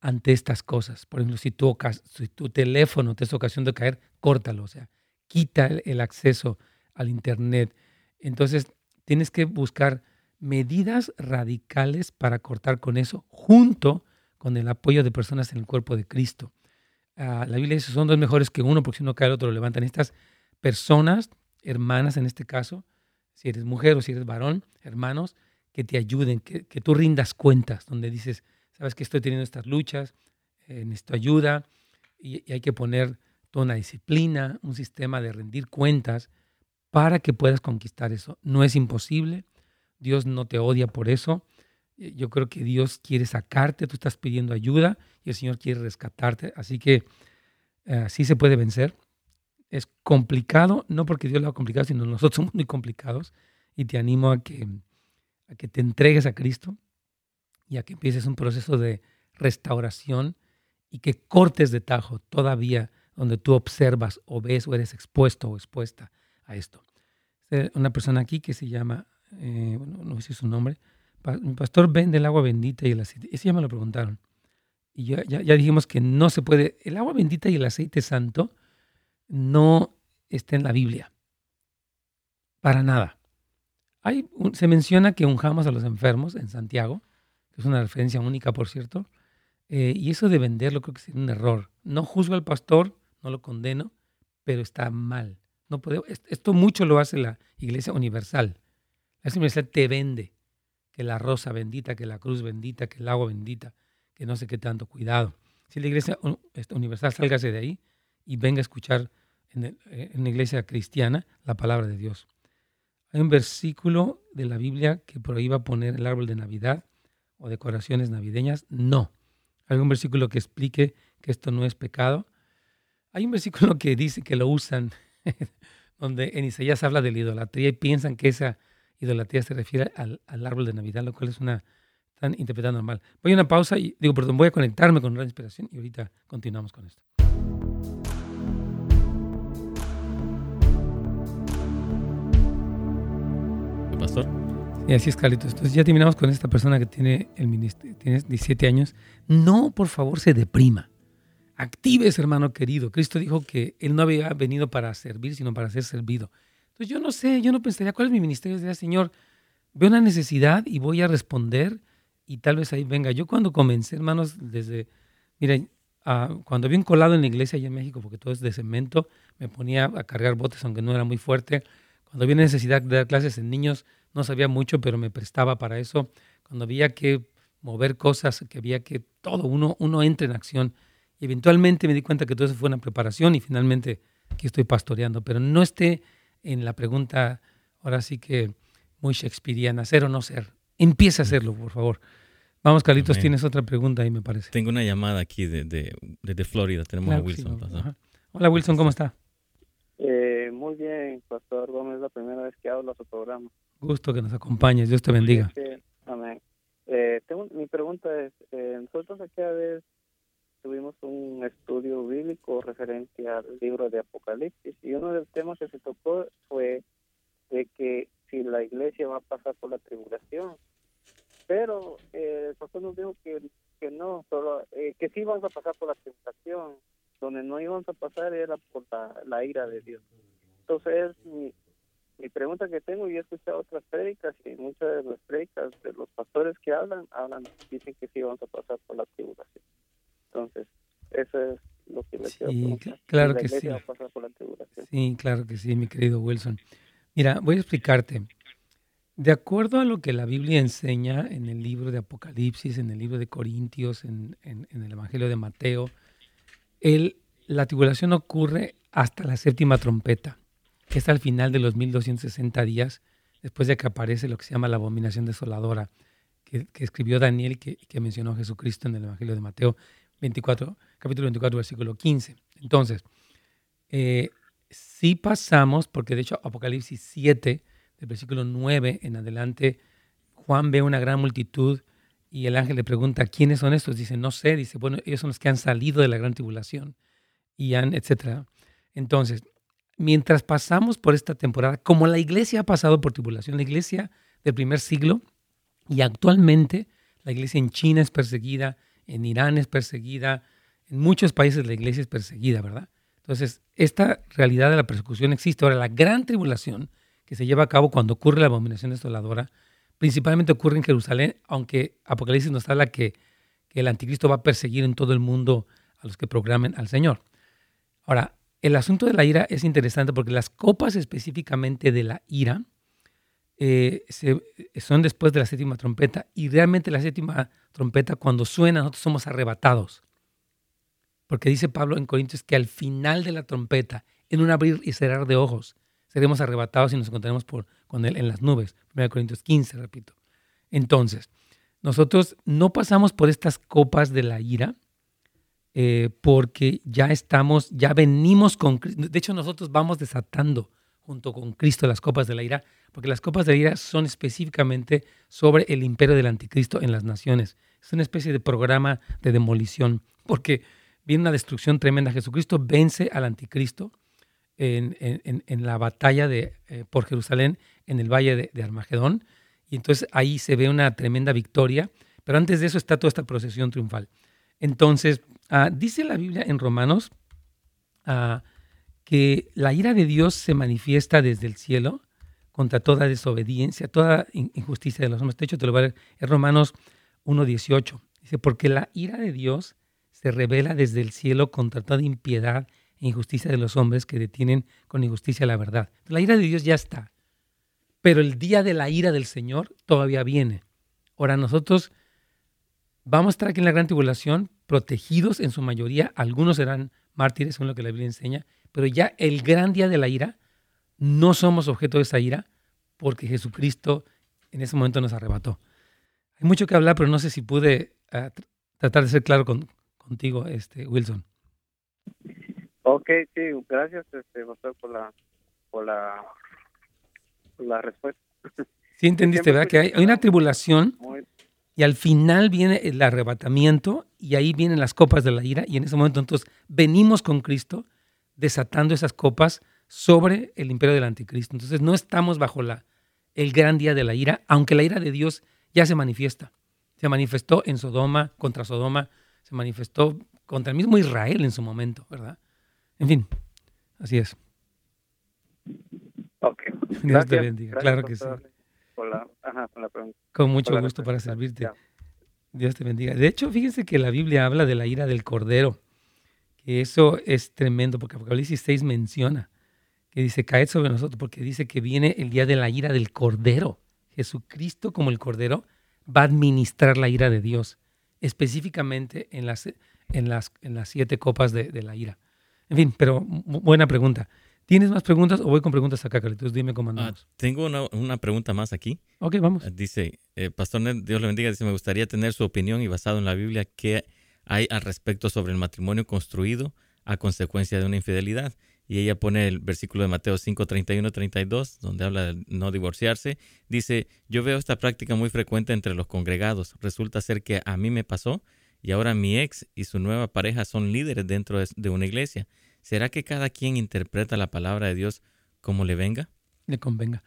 [SPEAKER 3] ante estas cosas. Por ejemplo, si tu, si tu teléfono te es ocasión de caer, córtalo, o sea, quita el, acceso al Internet. Entonces, tienes que buscar medidas radicales para cortar con eso, junto con el apoyo de personas en el cuerpo de Cristo. Ah, la Biblia dice, son dos mejores que uno, porque si uno cae, el otro lo levantan. Estas personas, hermanas en este caso, si eres mujer o si eres varón, hermanos, que te ayuden, que, que tú rindas cuentas, donde dices, sabes que estoy teniendo estas luchas, eh, necesito ayuda y, hay que poner toda una disciplina, un sistema de rendir cuentas para que puedas conquistar eso. No es imposible, Dios no te odia por eso. Eh, yo creo que Dios quiere sacarte, tú estás pidiendo ayuda y el Señor quiere rescatarte. Así que eh, sí se puede vencer. Es complicado, no porque Dios lo haga complicado, sino nosotros somos muy complicados. Y te animo a que, a que te entregues a Cristo, y a que empieces un proceso de restauración y que cortes de tajo todavía donde tú observas o ves o eres expuesto o expuesta a esto. Una persona aquí que se llama, eh, no sé su nombre, mi pastor vende el agua bendita y el aceite. Ese ya me lo preguntaron. Y ya, ya, dijimos que no se puede, el agua bendita y el aceite santo no está en la Biblia. Para nada. Hay se menciona que unjamos a los enfermos en Santiago, que es una referencia única, por cierto. Eh, y eso de venderlo creo que es un error. No juzgo al pastor, no lo condeno, pero está mal. No puede, esto mucho lo hace la Iglesia Universal. La Iglesia Universal te vende que la rosa bendita, que la cruz bendita, que el agua bendita, que no sé qué tanto. Cuidado. Si la Iglesia este, Universal, sálgase de ahí y venga a escuchar en, eh, en la Iglesia cristiana la palabra de Dios. Hay un versículo de la Biblia que prohíba poner el árbol de Navidad o decoraciones navideñas. No. ¿Algún versículo que explique que esto no es pecado? Hay un versículo que dice que lo usan, donde en Isaías habla de la idolatría y piensan que esa idolatría se refiere al, árbol de Navidad, lo cual es una tan interpretación normal. Voy a una pausa y digo, perdón, voy a conectarme con una inspiración y ahorita continuamos con esto.
[SPEAKER 2] Pastor?
[SPEAKER 3] Y así es, Carlitos. Entonces ya terminamos con esta persona que tiene, el tiene 17 años. No, por favor, se deprima. Actives, hermano querido. Cristo dijo que Él no había venido para servir, sino para ser servido. Entonces yo no sé, yo no pensaría, ¿cuál es mi ministerio? Diría, Señor, veo una necesidad y voy a responder y tal vez ahí venga. Yo cuando comencé, hermanos, desde, miren, uh, cuando había un colado en la iglesia allá en México, porque todo es de cemento, me ponía a cargar botes aunque no era muy fuerte. Cuando había necesidad de dar clases en niños, no sabía mucho, pero me prestaba para eso. Cuando había que mover cosas, que había que todo, uno, uno entra en acción. Y eventualmente me di cuenta que todo eso fue una preparación y finalmente aquí estoy pastoreando. Pero no esté en la pregunta, ahora sí que muy shakespeariana, ser o no ser. Empieza a hacerlo, por favor. Vamos, Carlitos, tienes otra pregunta ahí, me parece.
[SPEAKER 2] Tengo una llamada aquí desde de, Florida. Tenemos a Wilson.
[SPEAKER 3] Hola, Wilson, ¿cómo está?
[SPEAKER 4] Eh, muy bien, Pastor Gómez, es la primera vez que hablo a su programa.
[SPEAKER 3] Gusto que nos acompañes, Dios te bendiga.
[SPEAKER 4] amén. Eh, tengo, mi pregunta es, eh, nosotros aquí a vez tuvimos un estudio bíblico referente al libro de Apocalipsis y uno de los temas que se tocó fue de que si la iglesia va a pasar por la tribulación. Pero eh, el pastor nos dijo que, que no, solo, eh, que sí vamos a pasar por la tribulación. Donde no íbamos a pasar era por la, ira de Dios. Entonces, mi, mi pregunta que tengo, y he escuchado otras prédicas y muchas de las prédicas de los pastores que hablan, hablan, dicen que sí vamos a pasar por la tribulación. Entonces, eso es lo que le quiero preguntar.
[SPEAKER 3] Claro que sí. Sí, claro que sí, mi querido Wilson. Mira, voy a explicarte. De acuerdo a lo que la Biblia enseña en el libro de Apocalipsis, en el libro de Corintios, en, el Evangelio de Mateo, el, la tribulación ocurre hasta la séptima trompeta, que es al final de los 1260 días, después de que aparece lo que se llama la abominación desoladora, que, escribió Daniel y que, mencionó Jesucristo en el Evangelio de Mateo 24, capítulo 24, versículo 15. Entonces, eh, si pasamos, porque de hecho Apocalipsis 7, del versículo 9 en adelante, Juan ve una gran multitud y el ángel le pregunta, ¿quiénes son estos? Dice, no sé, dice, bueno, ellos son los que han salido de la gran tribulación y han, etcétera. Entonces, mientras pasamos por esta temporada, como la iglesia ha pasado por tribulación, la iglesia del primer siglo y actualmente la iglesia en China es perseguida, en Irán es perseguida, en muchos países la iglesia es perseguida, ¿verdad? Entonces, esta realidad de la persecución existe. Ahora, la gran tribulación que se lleva a cabo cuando ocurre la abominación desoladora, principalmente ocurre en Jerusalén, aunque Apocalipsis nos habla que, que el anticristo va a perseguir en todo el mundo a los que programen al Señor. Ahora, el asunto de la ira es interesante porque las copas específicamente de la ira eh, son después de la séptima trompeta y realmente la séptima trompeta cuando suena nosotros somos arrebatados. Porque dice Pablo en Corintios que al final de la trompeta, en un abrir y cerrar de ojos, seremos arrebatados y nos encontraremos con él en las nubes. 1 Corintios 15, repito. Entonces, nosotros no pasamos por estas copas de la ira eh, porque ya estamos, ya venimos con De hecho, nosotros vamos desatando junto con Cristo las copas de la ira, porque las copas de la ira son específicamente sobre el imperio del anticristo en las naciones. Es una especie de programa de demolición, porque viene una destrucción tremenda. Jesucristo vence al anticristo en, la batalla de, eh, por Jerusalén en el valle de, Armagedón, y entonces ahí se ve una tremenda victoria, pero antes de eso está toda esta procesión triunfal. Entonces, ah, dice la Biblia en Romanos, uh, que la ira de Dios se manifiesta desde el cielo contra toda desobediencia, toda injusticia de los hombres. De hecho, te lo voy a leer en Romanos 1.18. Dice, porque la ira de Dios se revela desde el cielo contra toda impiedad e injusticia de los hombres que detienen con injusticia la verdad. La ira de Dios ya está, pero el día de la ira del Señor todavía viene. Ahora nosotros vamos a estar aquí en la gran tribulación, protegidos en su mayoría, algunos serán mártires, según lo que la Biblia enseña, pero ya el gran día de la ira, no somos objeto de esa ira porque Jesucristo en ese momento nos arrebató. Hay mucho que hablar, pero no sé si pude ah, tratar de ser claro con, contigo, este Wilson.
[SPEAKER 4] Ok, sí, gracias, este, por la, por la, la respuesta.
[SPEAKER 3] Sí, entendiste, ¿verdad? Que hay, una tribulación y al final viene el arrebatamiento y ahí vienen las copas de la ira y en ese momento entonces venimos con Cristo desatando esas copas sobre el imperio del anticristo. Entonces no estamos bajo la, el gran día de la ira, aunque la ira de Dios ya se manifiesta. Se manifestó en Sodoma, contra Sodoma, se manifestó contra el mismo Israel en su momento, ¿verdad? En fin, así es.
[SPEAKER 4] Ok.
[SPEAKER 3] Dios te bendiga, claro que sí. Con mucho gusto para servirte. Dios te bendiga. De hecho, fíjense que la Biblia habla de la ira del Cordero, que eso es tremendo, porque Apocalipsis 6 menciona que dice, caed sobre nosotros, porque dice que viene el día de la ira del Cordero. Jesucristo como el Cordero va a administrar la ira de Dios, específicamente en las, en las, en las siete copas de, la ira. En fin, pero buena pregunta. ¿Tienes más preguntas o voy con preguntas acá, Carlitos? Dime cómo ah, andamos.
[SPEAKER 2] tengo una, pregunta más aquí.
[SPEAKER 3] Ok, vamos. Ah,
[SPEAKER 2] dice, eh, Pastor Dios le bendiga, dice, me gustaría tener su opinión y basado en la Biblia, ¿qué hay al respecto sobre el matrimonio construido a consecuencia de una infidelidad? y ella pone el versículo de Mateo 5, 31, 32, donde habla de no divorciarse. Dice, yo veo esta práctica muy frecuente entre los congregados. Resulta ser que a mí me pasó y ahora mi ex y su nueva pareja son líderes dentro de una iglesia. ¿Será que cada quien interpreta la palabra de Dios como le venga?
[SPEAKER 3] Le convenga.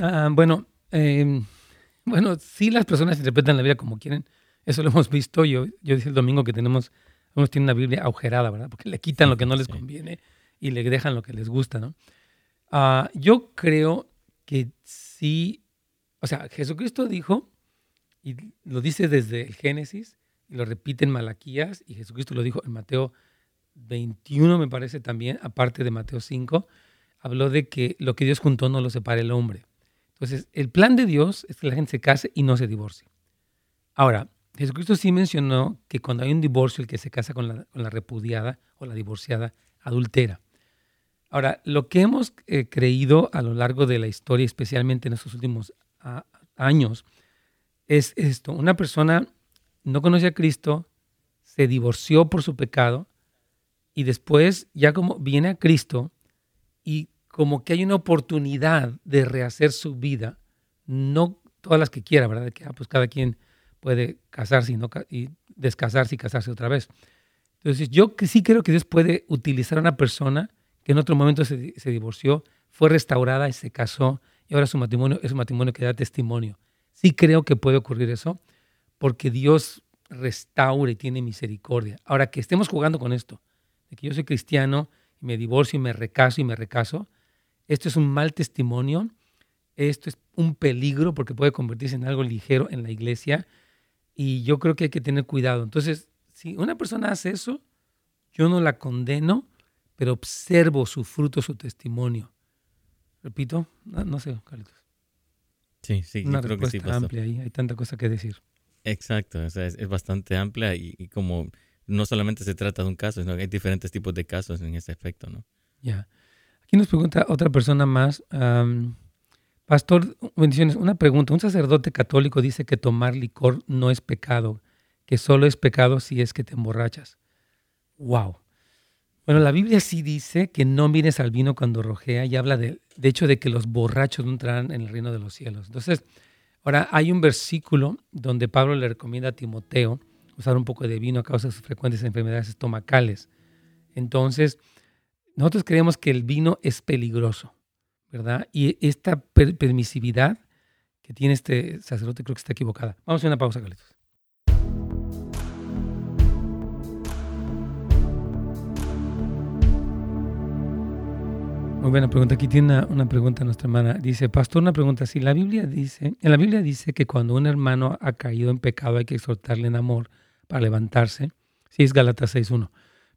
[SPEAKER 3] Ah, bueno, em, bueno, sí las personas interpretan la Biblia como quieren. Eso lo hemos visto. Yo, yo dije el domingo que tenemos, unos tienen una Biblia agujerada, ¿verdad? Porque le quitan lo que no les conviene y le dejan lo que les gusta, ¿no? Ah, yo creo que sí, o sea, Jesucristo dijo, y lo dice desde el Génesis, y lo repite en Malaquías, y Jesucristo lo dijo en Mateo 21, me parece también, aparte de Mateo 5, habló de que lo que Dios juntó no lo separe el hombre. Entonces, el plan de Dios es que la gente se case y no se divorcie. Ahora, Jesucristo sí mencionó que cuando hay un divorcio, el que se casa con la, con la repudiada o la divorciada adultera. Ahora, lo que hemos eh, creído a lo largo de la historia, especialmente en estos últimos años, es esto. Una persona no conoce a Cristo, se divorció por su pecado y después ya como viene a Cristo y como que hay una oportunidad de rehacer su vida, no todas las que quiera, ¿verdad? Que ah, pues cada quien puede casarse y, no, y descasarse y casarse otra vez. Entonces, yo sí creo que Dios puede utilizar a una persona que en otro momento se, divorció, fue restaurada y se casó, y ahora su matrimonio es un matrimonio que da testimonio. Sí creo que puede ocurrir eso, porque Dios restaura y tiene misericordia. Ahora que estemos jugando con esto, de que yo soy cristiano y me divorcio y me recaso y me recaso, esto es un mal testimonio, esto es un peligro porque puede convertirse en algo ligero en la iglesia y yo creo que hay que tener cuidado. Entonces, si una persona hace eso, yo no la condeno, pero observo su fruto, su testimonio. Repito, no, sé, Carlitos.
[SPEAKER 2] Sí, sí,
[SPEAKER 3] Una
[SPEAKER 2] creo que sí.
[SPEAKER 3] amplia ahí, hay tanta cosa que decir.
[SPEAKER 2] Exacto, es, es, bastante amplia y, como no solamente se trata de un caso, sino que hay diferentes tipos de casos en ese efecto, ¿no?
[SPEAKER 3] Ya. Aquí nos pregunta otra persona más. Pastor, bendiciones. Una pregunta. Un sacerdote católico dice que tomar licor no es pecado, que solo es pecado si es que te emborrachas. Wow. Bueno, la Biblia sí dice que no mires al vino cuando rojea y habla de, de hecho de que los borrachos no entrarán en el reino de los cielos. Entonces, ahora hay un versículo donde Pablo le recomienda a Timoteo usar un poco de vino a causa de sus frecuentes enfermedades estomacales. Entonces, nosotros creemos que el vino es peligroso, ¿verdad? Y esta permisividad que tiene este sacerdote creo que está equivocada. Vamos a una pausa, Carlitos. Muy buena pregunta. Aquí tiene una, pregunta nuestra hermana. Dice, pastor, una pregunta. Si la Biblia dice, en la Biblia dice que cuando un hermano ha caído en pecado hay que exhortarle en amor para levantarse. Sí, es Galatas 6.1.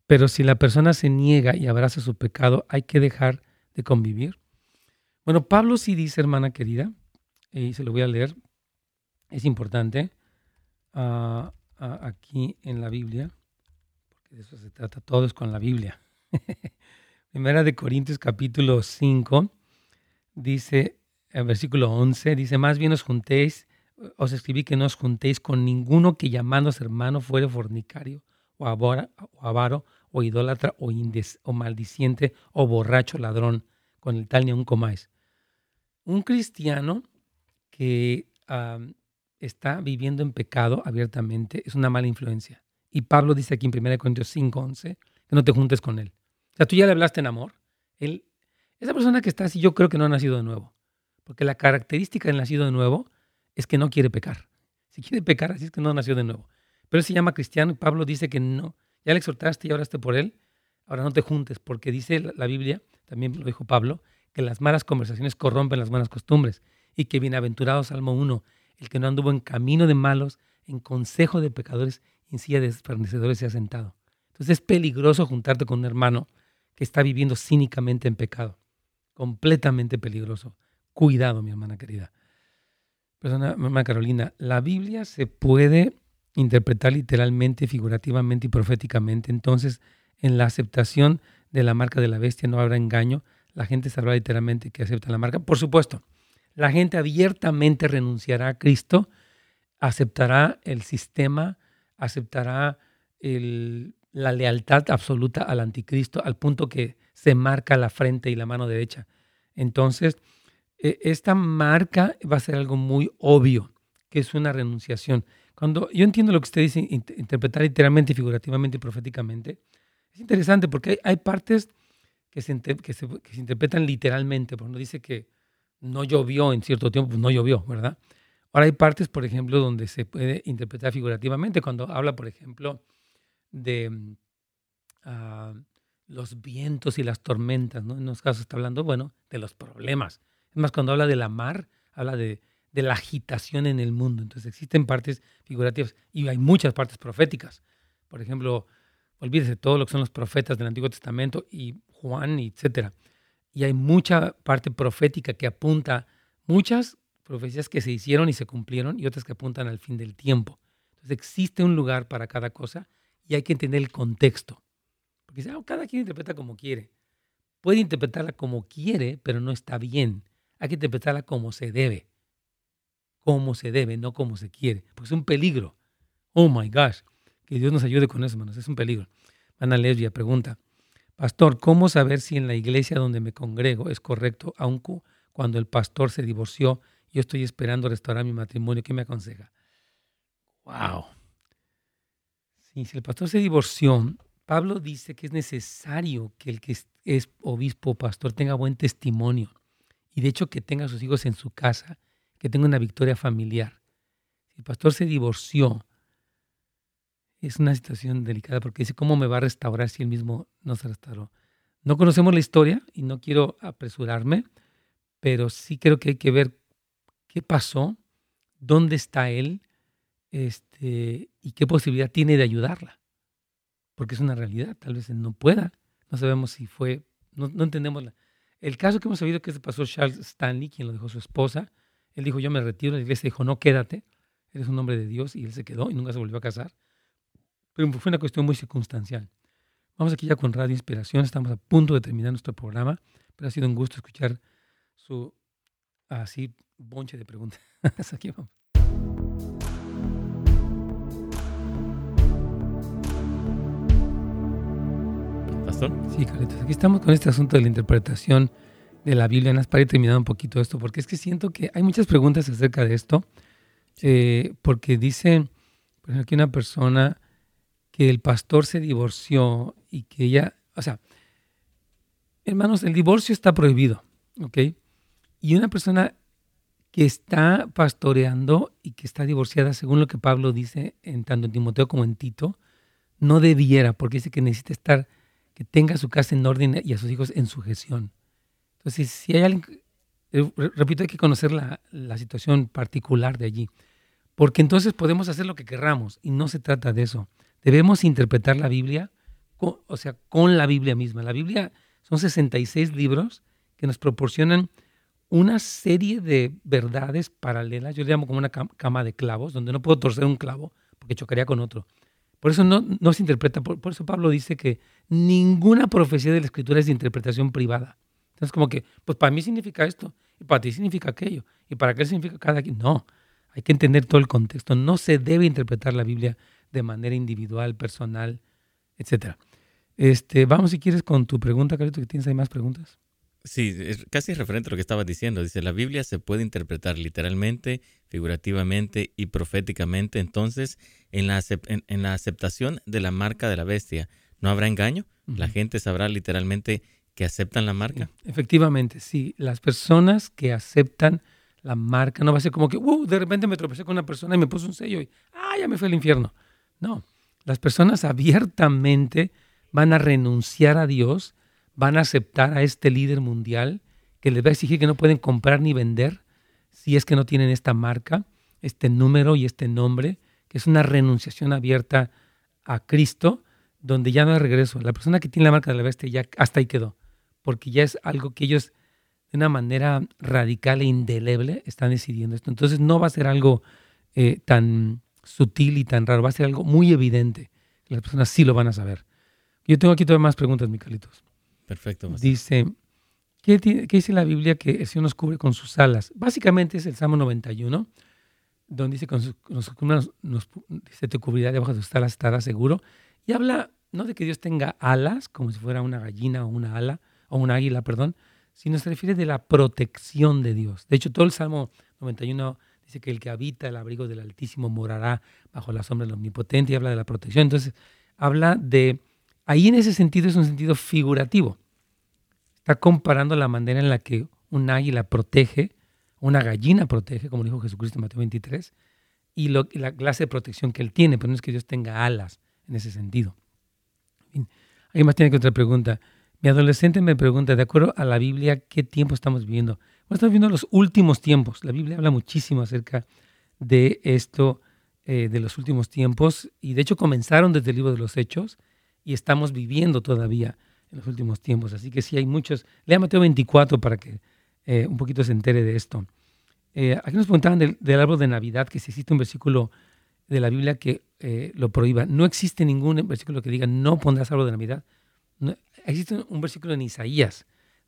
[SPEAKER 3] Pero si la persona se niega y abraza su pecado, hay que dejar de convivir. Bueno, Pablo sí dice, hermana querida, y se lo voy a leer, es importante ah, ah, aquí en la Biblia, porque de eso se trata, todo es con la Biblia. Primera de Corintios capítulo 5, dice, el versículo 11, dice, más bien os juntéis os escribí que no os juntéis con ninguno que llamándose hermano fuere fornicario o, avaro o idólatra o, o maldiciente o borracho ladrón, con el tal ni aun comáis. Un cristiano que está viviendo en pecado abiertamente es una mala influencia. Y Pablo dice aquí en 1 Corintios 5:11 que no te juntes con él. O sea, tú ya le hablaste en amor. Él, esa persona que está así, yo creo que no ha nacido de nuevo. Porque la característica del nacido de nuevo es que no quiere pecar. Si quiere pecar, así es que no nació de nuevo. Pero él se llama cristiano Pablo dice que no. Ya le exhortaste y oraste por él. Ahora no te juntes, porque dice la Biblia, también lo dijo Pablo, que las malas conversaciones corrompen las buenas costumbres. Y que bienaventurado Salmo 1, el que no anduvo en camino de malos, en consejo de pecadores, en silla de se ha sentado. Entonces es peligroso juntarte con un hermano que está viviendo cínicamente en pecado. Completamente peligroso. Cuidado, mi hermana querida. Persona, Carolina, la Biblia se puede interpretar literalmente, figurativamente y proféticamente. Entonces, en la aceptación de la marca de la bestia no habrá engaño. La gente sabrá literalmente que acepta la marca. Por supuesto, la gente abiertamente renunciará a Cristo, aceptará el sistema, aceptará la lealtad absoluta al anticristo al punto que se marca la frente y la mano derecha. Entonces, esta marca va a ser algo muy obvio, que es una renunciación. Cuando yo entiendo lo que usted dice, interpretar literalmente, figurativamente y proféticamente, es interesante porque hay, partes que se, que, se, interpretan literalmente. Por ejemplo, dice que no llovió en cierto tiempo, pues no llovió, ¿verdad? Ahora hay partes, por ejemplo, donde se puede interpretar figurativamente, cuando habla, por ejemplo, de ah, los vientos y las tormentas, ¿no? En unos casos está hablando, bueno, de los problemas. Es más, cuando habla de la mar, habla de, de la agitación en el mundo. Entonces existen partes figurativas y hay muchas partes proféticas. Por ejemplo, olvídese todo lo que son los profetas del Antiguo Testamento y Juan, etcétera. Y hay mucha parte profética que apunta, muchas profecías que se hicieron y se cumplieron y otras que apuntan al fin del tiempo. Entonces existe un lugar para cada cosa y hay que entender el contexto. Porque oh, cada quien interpreta como quiere. Puede interpretarla como quiere, pero no está bien. Hay que interpretarla como se debe. Como se debe, no como se quiere. Porque es un peligro. Oh my gosh. Que Dios nos ayude con eso, hermanos. Es un peligro. Ana Lesbia pregunta, Pastor, ¿cómo saber si en la iglesia donde me congrego es correcto, aun cuando el pastor se divorció yo estoy esperando restaurar mi matrimonio. ¿Qué me aconseja? Wow. si el pastor se divorció, Pablo dice que es necesario que el que es obispo o pastor tenga buen testimonio y de hecho que tenga a sus hijos en su casa, que tenga una victoria familiar. Si el pastor se divorció, es una situación delicada porque dice, ¿cómo me va a restaurar si él mismo no se restauró? No conocemos la historia y no quiero apresurarme, pero sí creo que hay que ver qué pasó, dónde está él este, y qué posibilidad tiene de ayudarla. Porque es una realidad, tal vez él no pueda. No sabemos si fue, no, entendemos. La, el caso que hemos sabido que se pasó Charles Stanley, quien lo dejó su esposa, él dijo, yo me retiro, la iglesia dijo, no, quédate, eres un hombre de Dios, y él se quedó y nunca se volvió a casar. Pero fue una cuestión muy circunstancial. Vamos aquí ya con Radio Inspiración, estamos a punto de terminar nuestro programa, pero ha sido un gusto escuchar su así bonche de preguntas. Aquí vamos. Sí, Carlitos. Aquí estamos con este asunto de la interpretación de la Biblia. Nas para ir terminando un poquito esto, porque es que siento que hay muchas preguntas acerca de esto. Eh, porque dice, por ejemplo, aquí una persona que el pastor se divorció y que ella, o sea, hermanos, el divorcio está prohibido, ¿ok? Y una persona que está pastoreando y que está divorciada, según lo que Pablo dice en tanto en Timoteo como en Tito, no debiera, porque dice que necesita estar, que tenga su casa en orden y a sus hijos en sujeción. Entonces, si hay alguien, eh, repito, hay que conocer la, la situación particular de allí, porque entonces podemos hacer lo que querramos y no se trata de eso. Debemos interpretar la Biblia, o sea, con la Biblia misma. La Biblia son 66 libros que nos proporcionan una serie de verdades paralelas, yo le llamo como una cama de clavos, donde no puedo torcer un clavo porque chocaría con otro. Por eso no, no se interpreta, por, eso Pablo dice que ninguna profecía de la escritura es de interpretación privada. Entonces como que, pues para mí significa esto, y para ti significa aquello, y para qué significa cada quien. No, Hay que entender todo el contexto. No se debe interpretar la Biblia de manera individual, personal, etc. Este, vamos si quieres con tu pregunta, Carito, que tienes ahí más preguntas.
[SPEAKER 2] Sí, es casi referente a lo que estabas diciendo. Dice, la Biblia se puede interpretar literalmente, figurativamente y proféticamente. Entonces, en la, en, la aceptación de la marca de la bestia, ¿no habrá engaño? La gente sabrá literalmente que aceptan la marca.
[SPEAKER 3] efectivamente, sí. Las personas que aceptan la marca no va a ser como que, uh, de repente me tropecé con una persona y me puso un sello y, ah, ya me fue al infierno. No, las personas abiertamente van a renunciar a Dios van a aceptar a este líder mundial que les va a exigir que no pueden comprar ni vender si es que no tienen esta marca, este número y este nombre, que es una renunciación abierta a Cristo, donde ya no hay regreso. La persona que tiene la marca de la bestia ya hasta ahí quedó, porque ya es algo que ellos de una manera radical e indeleble están decidiendo esto. Entonces no va a ser algo eh, tan sutil y tan raro, va a ser algo muy evidente. Las personas sí lo van a saber. Yo tengo aquí todavía más preguntas, Micalitos.
[SPEAKER 2] Perfecto.
[SPEAKER 3] Dice, ¿qué, dice la Biblia que el Señor nos cubre con sus alas? Básicamente es el Salmo 91, donde dice, con sus, nos, dice, te cubrirá debajo de tus alas, estarás seguro. Y habla no de que Dios tenga alas, como si fuera una gallina o una ala, o un águila, perdón, sino se refiere de la protección de Dios. De hecho, todo el Salmo 91 dice que el que habita el abrigo del Altísimo morará bajo la sombra del Omnipotente y habla de la protección. Entonces, habla de Ahí en ese sentido es un sentido figurativo. Está comparando la manera en la que un águila protege, una gallina protege, como dijo Jesucristo en Mateo 23, y, la clase de protección que él tiene, pero no es que Dios tenga alas en ese sentido. Alguien más tiene que otra pregunta. Mi adolescente me pregunta, de acuerdo a la Biblia, ¿qué tiempo estamos viviendo? Estamos viviendo los últimos tiempos. La Biblia habla muchísimo acerca de esto, eh, de los últimos tiempos, y de hecho comenzaron desde el libro de los Hechos, y estamos viviendo todavía en los últimos tiempos. Así que sí hay muchos. Lea Mateo 24 para que eh, un poquito se entere de esto. Eh, aquí nos preguntaban del, árbol de Navidad, que si existe un versículo de la Biblia que eh, lo prohíba. No existe ningún versículo que diga no pondrás árbol de Navidad. existe un versículo en Isaías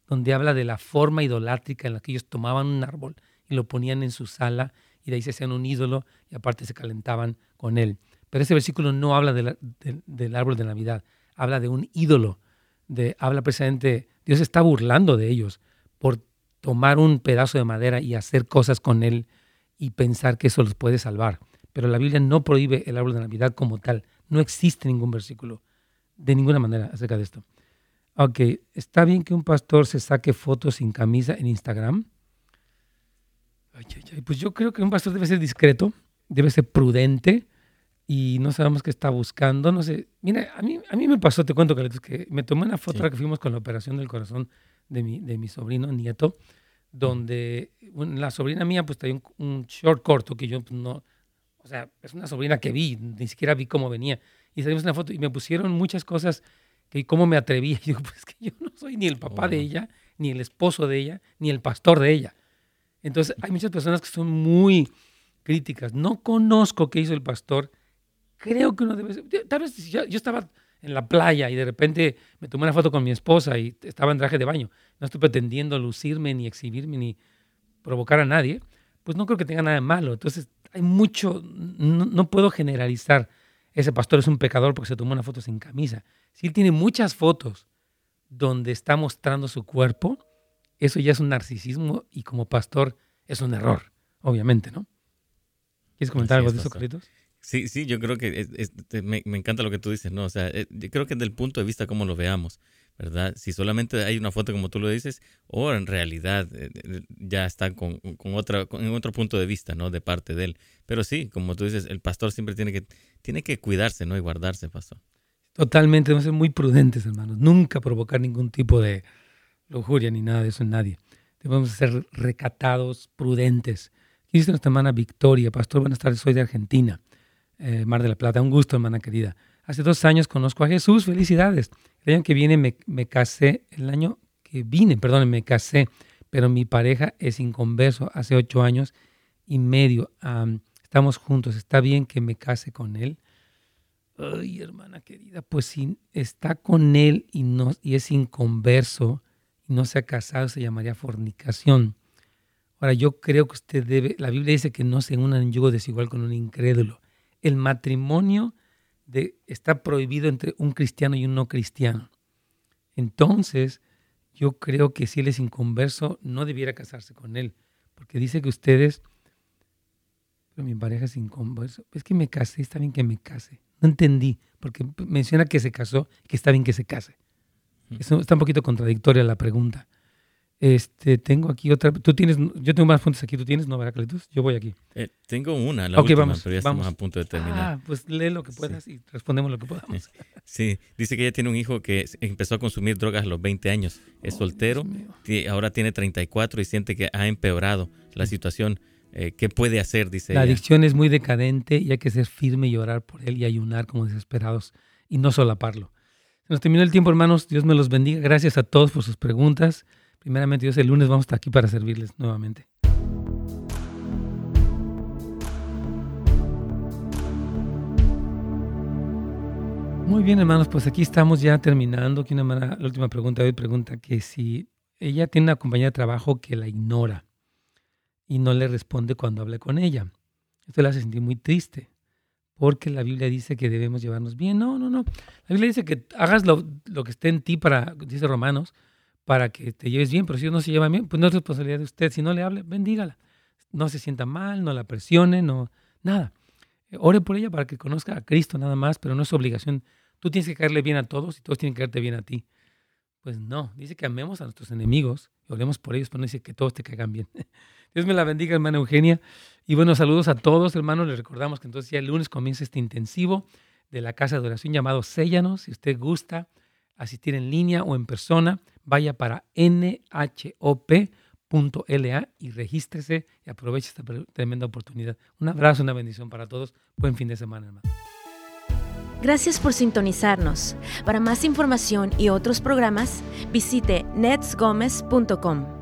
[SPEAKER 3] donde habla de la forma idolátrica en la que ellos tomaban un árbol y lo ponían en su sala y de ahí se hacían un ídolo y aparte se calentaban con él. Pero ese versículo no habla del árbol de Navidad, habla de un ídolo, de, habla precisamente, Dios está burlando de ellos por tomar un pedazo de madera y hacer cosas con él y pensar que eso los puede salvar. Pero la Biblia no prohíbe el árbol de Navidad como tal. No existe ningún versículo de ninguna manera acerca de esto. Ok, ¿está bien que un pastor se saque fotos sin camisa en Instagram? pues yo creo que un pastor debe ser discreto, debe ser prudente, y no sabemos qué está buscando. No sé, mira, a mí, a mí me pasó, te cuento, que me tomé una foto que fuimos con la operación del corazón de mi, de mi sobrino, nieto, donde la sobrina mía pues tenía un, short corto que yo pues, no, o sea, es una sobrina que vi, ni siquiera vi cómo venía. Y salimos una foto y me pusieron muchas cosas que cómo me atreví. Y digo, pues que yo no soy ni el papá de oh. ella, ni el esposo de ella, ni el pastor de ella. Entonces hay muchas personas que son muy críticas. No conozco qué hizo el pastor creo que uno debe tal vez yo, yo, estaba en la playa y de repente me tomé una foto con mi esposa y estaba en traje de baño, no estoy pretendiendo lucirme ni exhibirme ni provocar a nadie, pues no creo que tenga nada de malo. Entonces hay mucho, no, puedo generalizar, ese pastor es un pecador porque se tomó una foto sin camisa. Si él tiene muchas fotos donde está mostrando su cuerpo, eso ya es un narcisismo y como pastor es un error, obviamente, ¿no? ¿Quieres comentar algo de eso, Carlitos?
[SPEAKER 2] Sí, sí, yo creo que me, encanta lo que tú dices, ¿no? O sea, eh, yo creo que desde el punto de vista como lo veamos, ¿verdad? Si solamente hay una foto como tú lo dices, o en realidad eh, eh, ya está con, otra, en otro punto de vista, ¿no? De parte de él. Pero sí, como tú dices, el pastor siempre tiene que, tiene que cuidarse, ¿no? Y guardarse, pastor.
[SPEAKER 3] Totalmente, debemos ser muy prudentes, hermanos. Nunca provocar ningún tipo de lujuria ni nada de eso en nadie. Debemos ser recatados, prudentes. Dice nuestra hermana Victoria, pastor, buenas tardes, soy de Argentina. Eh, Mar de la Plata. Un gusto, hermana querida. Hace dos años conozco a Jesús. Felicidades. El año que viene me, casé, el año que vine, perdón, me casé, pero mi pareja es inconverso hace ocho años y medio. estamos juntos. ¿Está bien que me case con él? Ay, hermana querida, pues si está con él y, no, y es inconverso y no se ha casado, se llamaría fornicación. Ahora, yo creo que usted debe, la Biblia dice que no se unan en yugo desigual con un incrédulo. El matrimonio de, está prohibido entre un cristiano y un no cristiano. Entonces, yo creo que si él es inconverso, no debiera casarse con él, porque dice que ustedes, pero mi pareja es inconverso, es que me casé, está bien que me case. No entendí, porque menciona que se casó, que está bien que se case. Eso está un poquito contradictoria la pregunta. Este, tengo aquí otra. Tú tienes, yo tengo más puntos aquí. ¿Tú tienes, no, verdad? Yo voy aquí.
[SPEAKER 2] Eh, tengo una, la última, vamos, pero ya estamos a punto de terminar.
[SPEAKER 3] Ah, pues lee lo que puedas y respondemos lo que podamos.
[SPEAKER 2] Sí, dice que ella tiene un hijo que empezó a consumir drogas a los 20 años. Es soltero, ahora tiene 34 y siente que ha empeorado la situación. Eh, ¿Qué puede hacer? Dice
[SPEAKER 3] La adicción es muy decadente y hay que ser firme y orar por él y ayunar como desesperados y no solaparlo. Se nos terminó el tiempo, hermanos. Dios me los bendiga. Gracias a todos por sus preguntas. Primeramente, Dios, el lunes vamos a aquí para servirles nuevamente. Muy bien, hermanos, pues aquí estamos ya terminando. Aquí una la última pregunta hoy pregunta que si ella tiene una compañía de trabajo que la ignora y no le responde cuando habla con ella. Esto la hace sentir muy triste, porque la Biblia dice que debemos llevarnos bien. No, no, no. La Biblia dice que hagas lo, lo que esté en ti para, dice Romanos, para que te lleves bien, pero si no se lleva bien, pues no es responsabilidad de usted. Si no le hable, bendígala. No se sienta mal, no la presione, no, nada. Eh, ore por ella para que conozca a Cristo nada más, pero no es obligación. Tú tienes que caerle bien a todos y todos tienen que caerte bien a ti. Pues no, dice que amemos a nuestros enemigos y oremos por ellos, pero no dice que todos te caigan bien. Dios me la bendiga, hermana Eugenia. Y bueno, saludos a todos, hermanos. Les recordamos que entonces ya el lunes comienza este intensivo de la casa de oración llamado Séllanos. Si usted gusta asistir en línea o en persona, vaya para nhop.la y regístrese y aproveche esta tremenda oportunidad. Un abrazo, una bendición para todos. Buen fin de semana, hermano.
[SPEAKER 1] Gracias por sintonizarnos. Para más información y otros programas, visite netsgomez.com.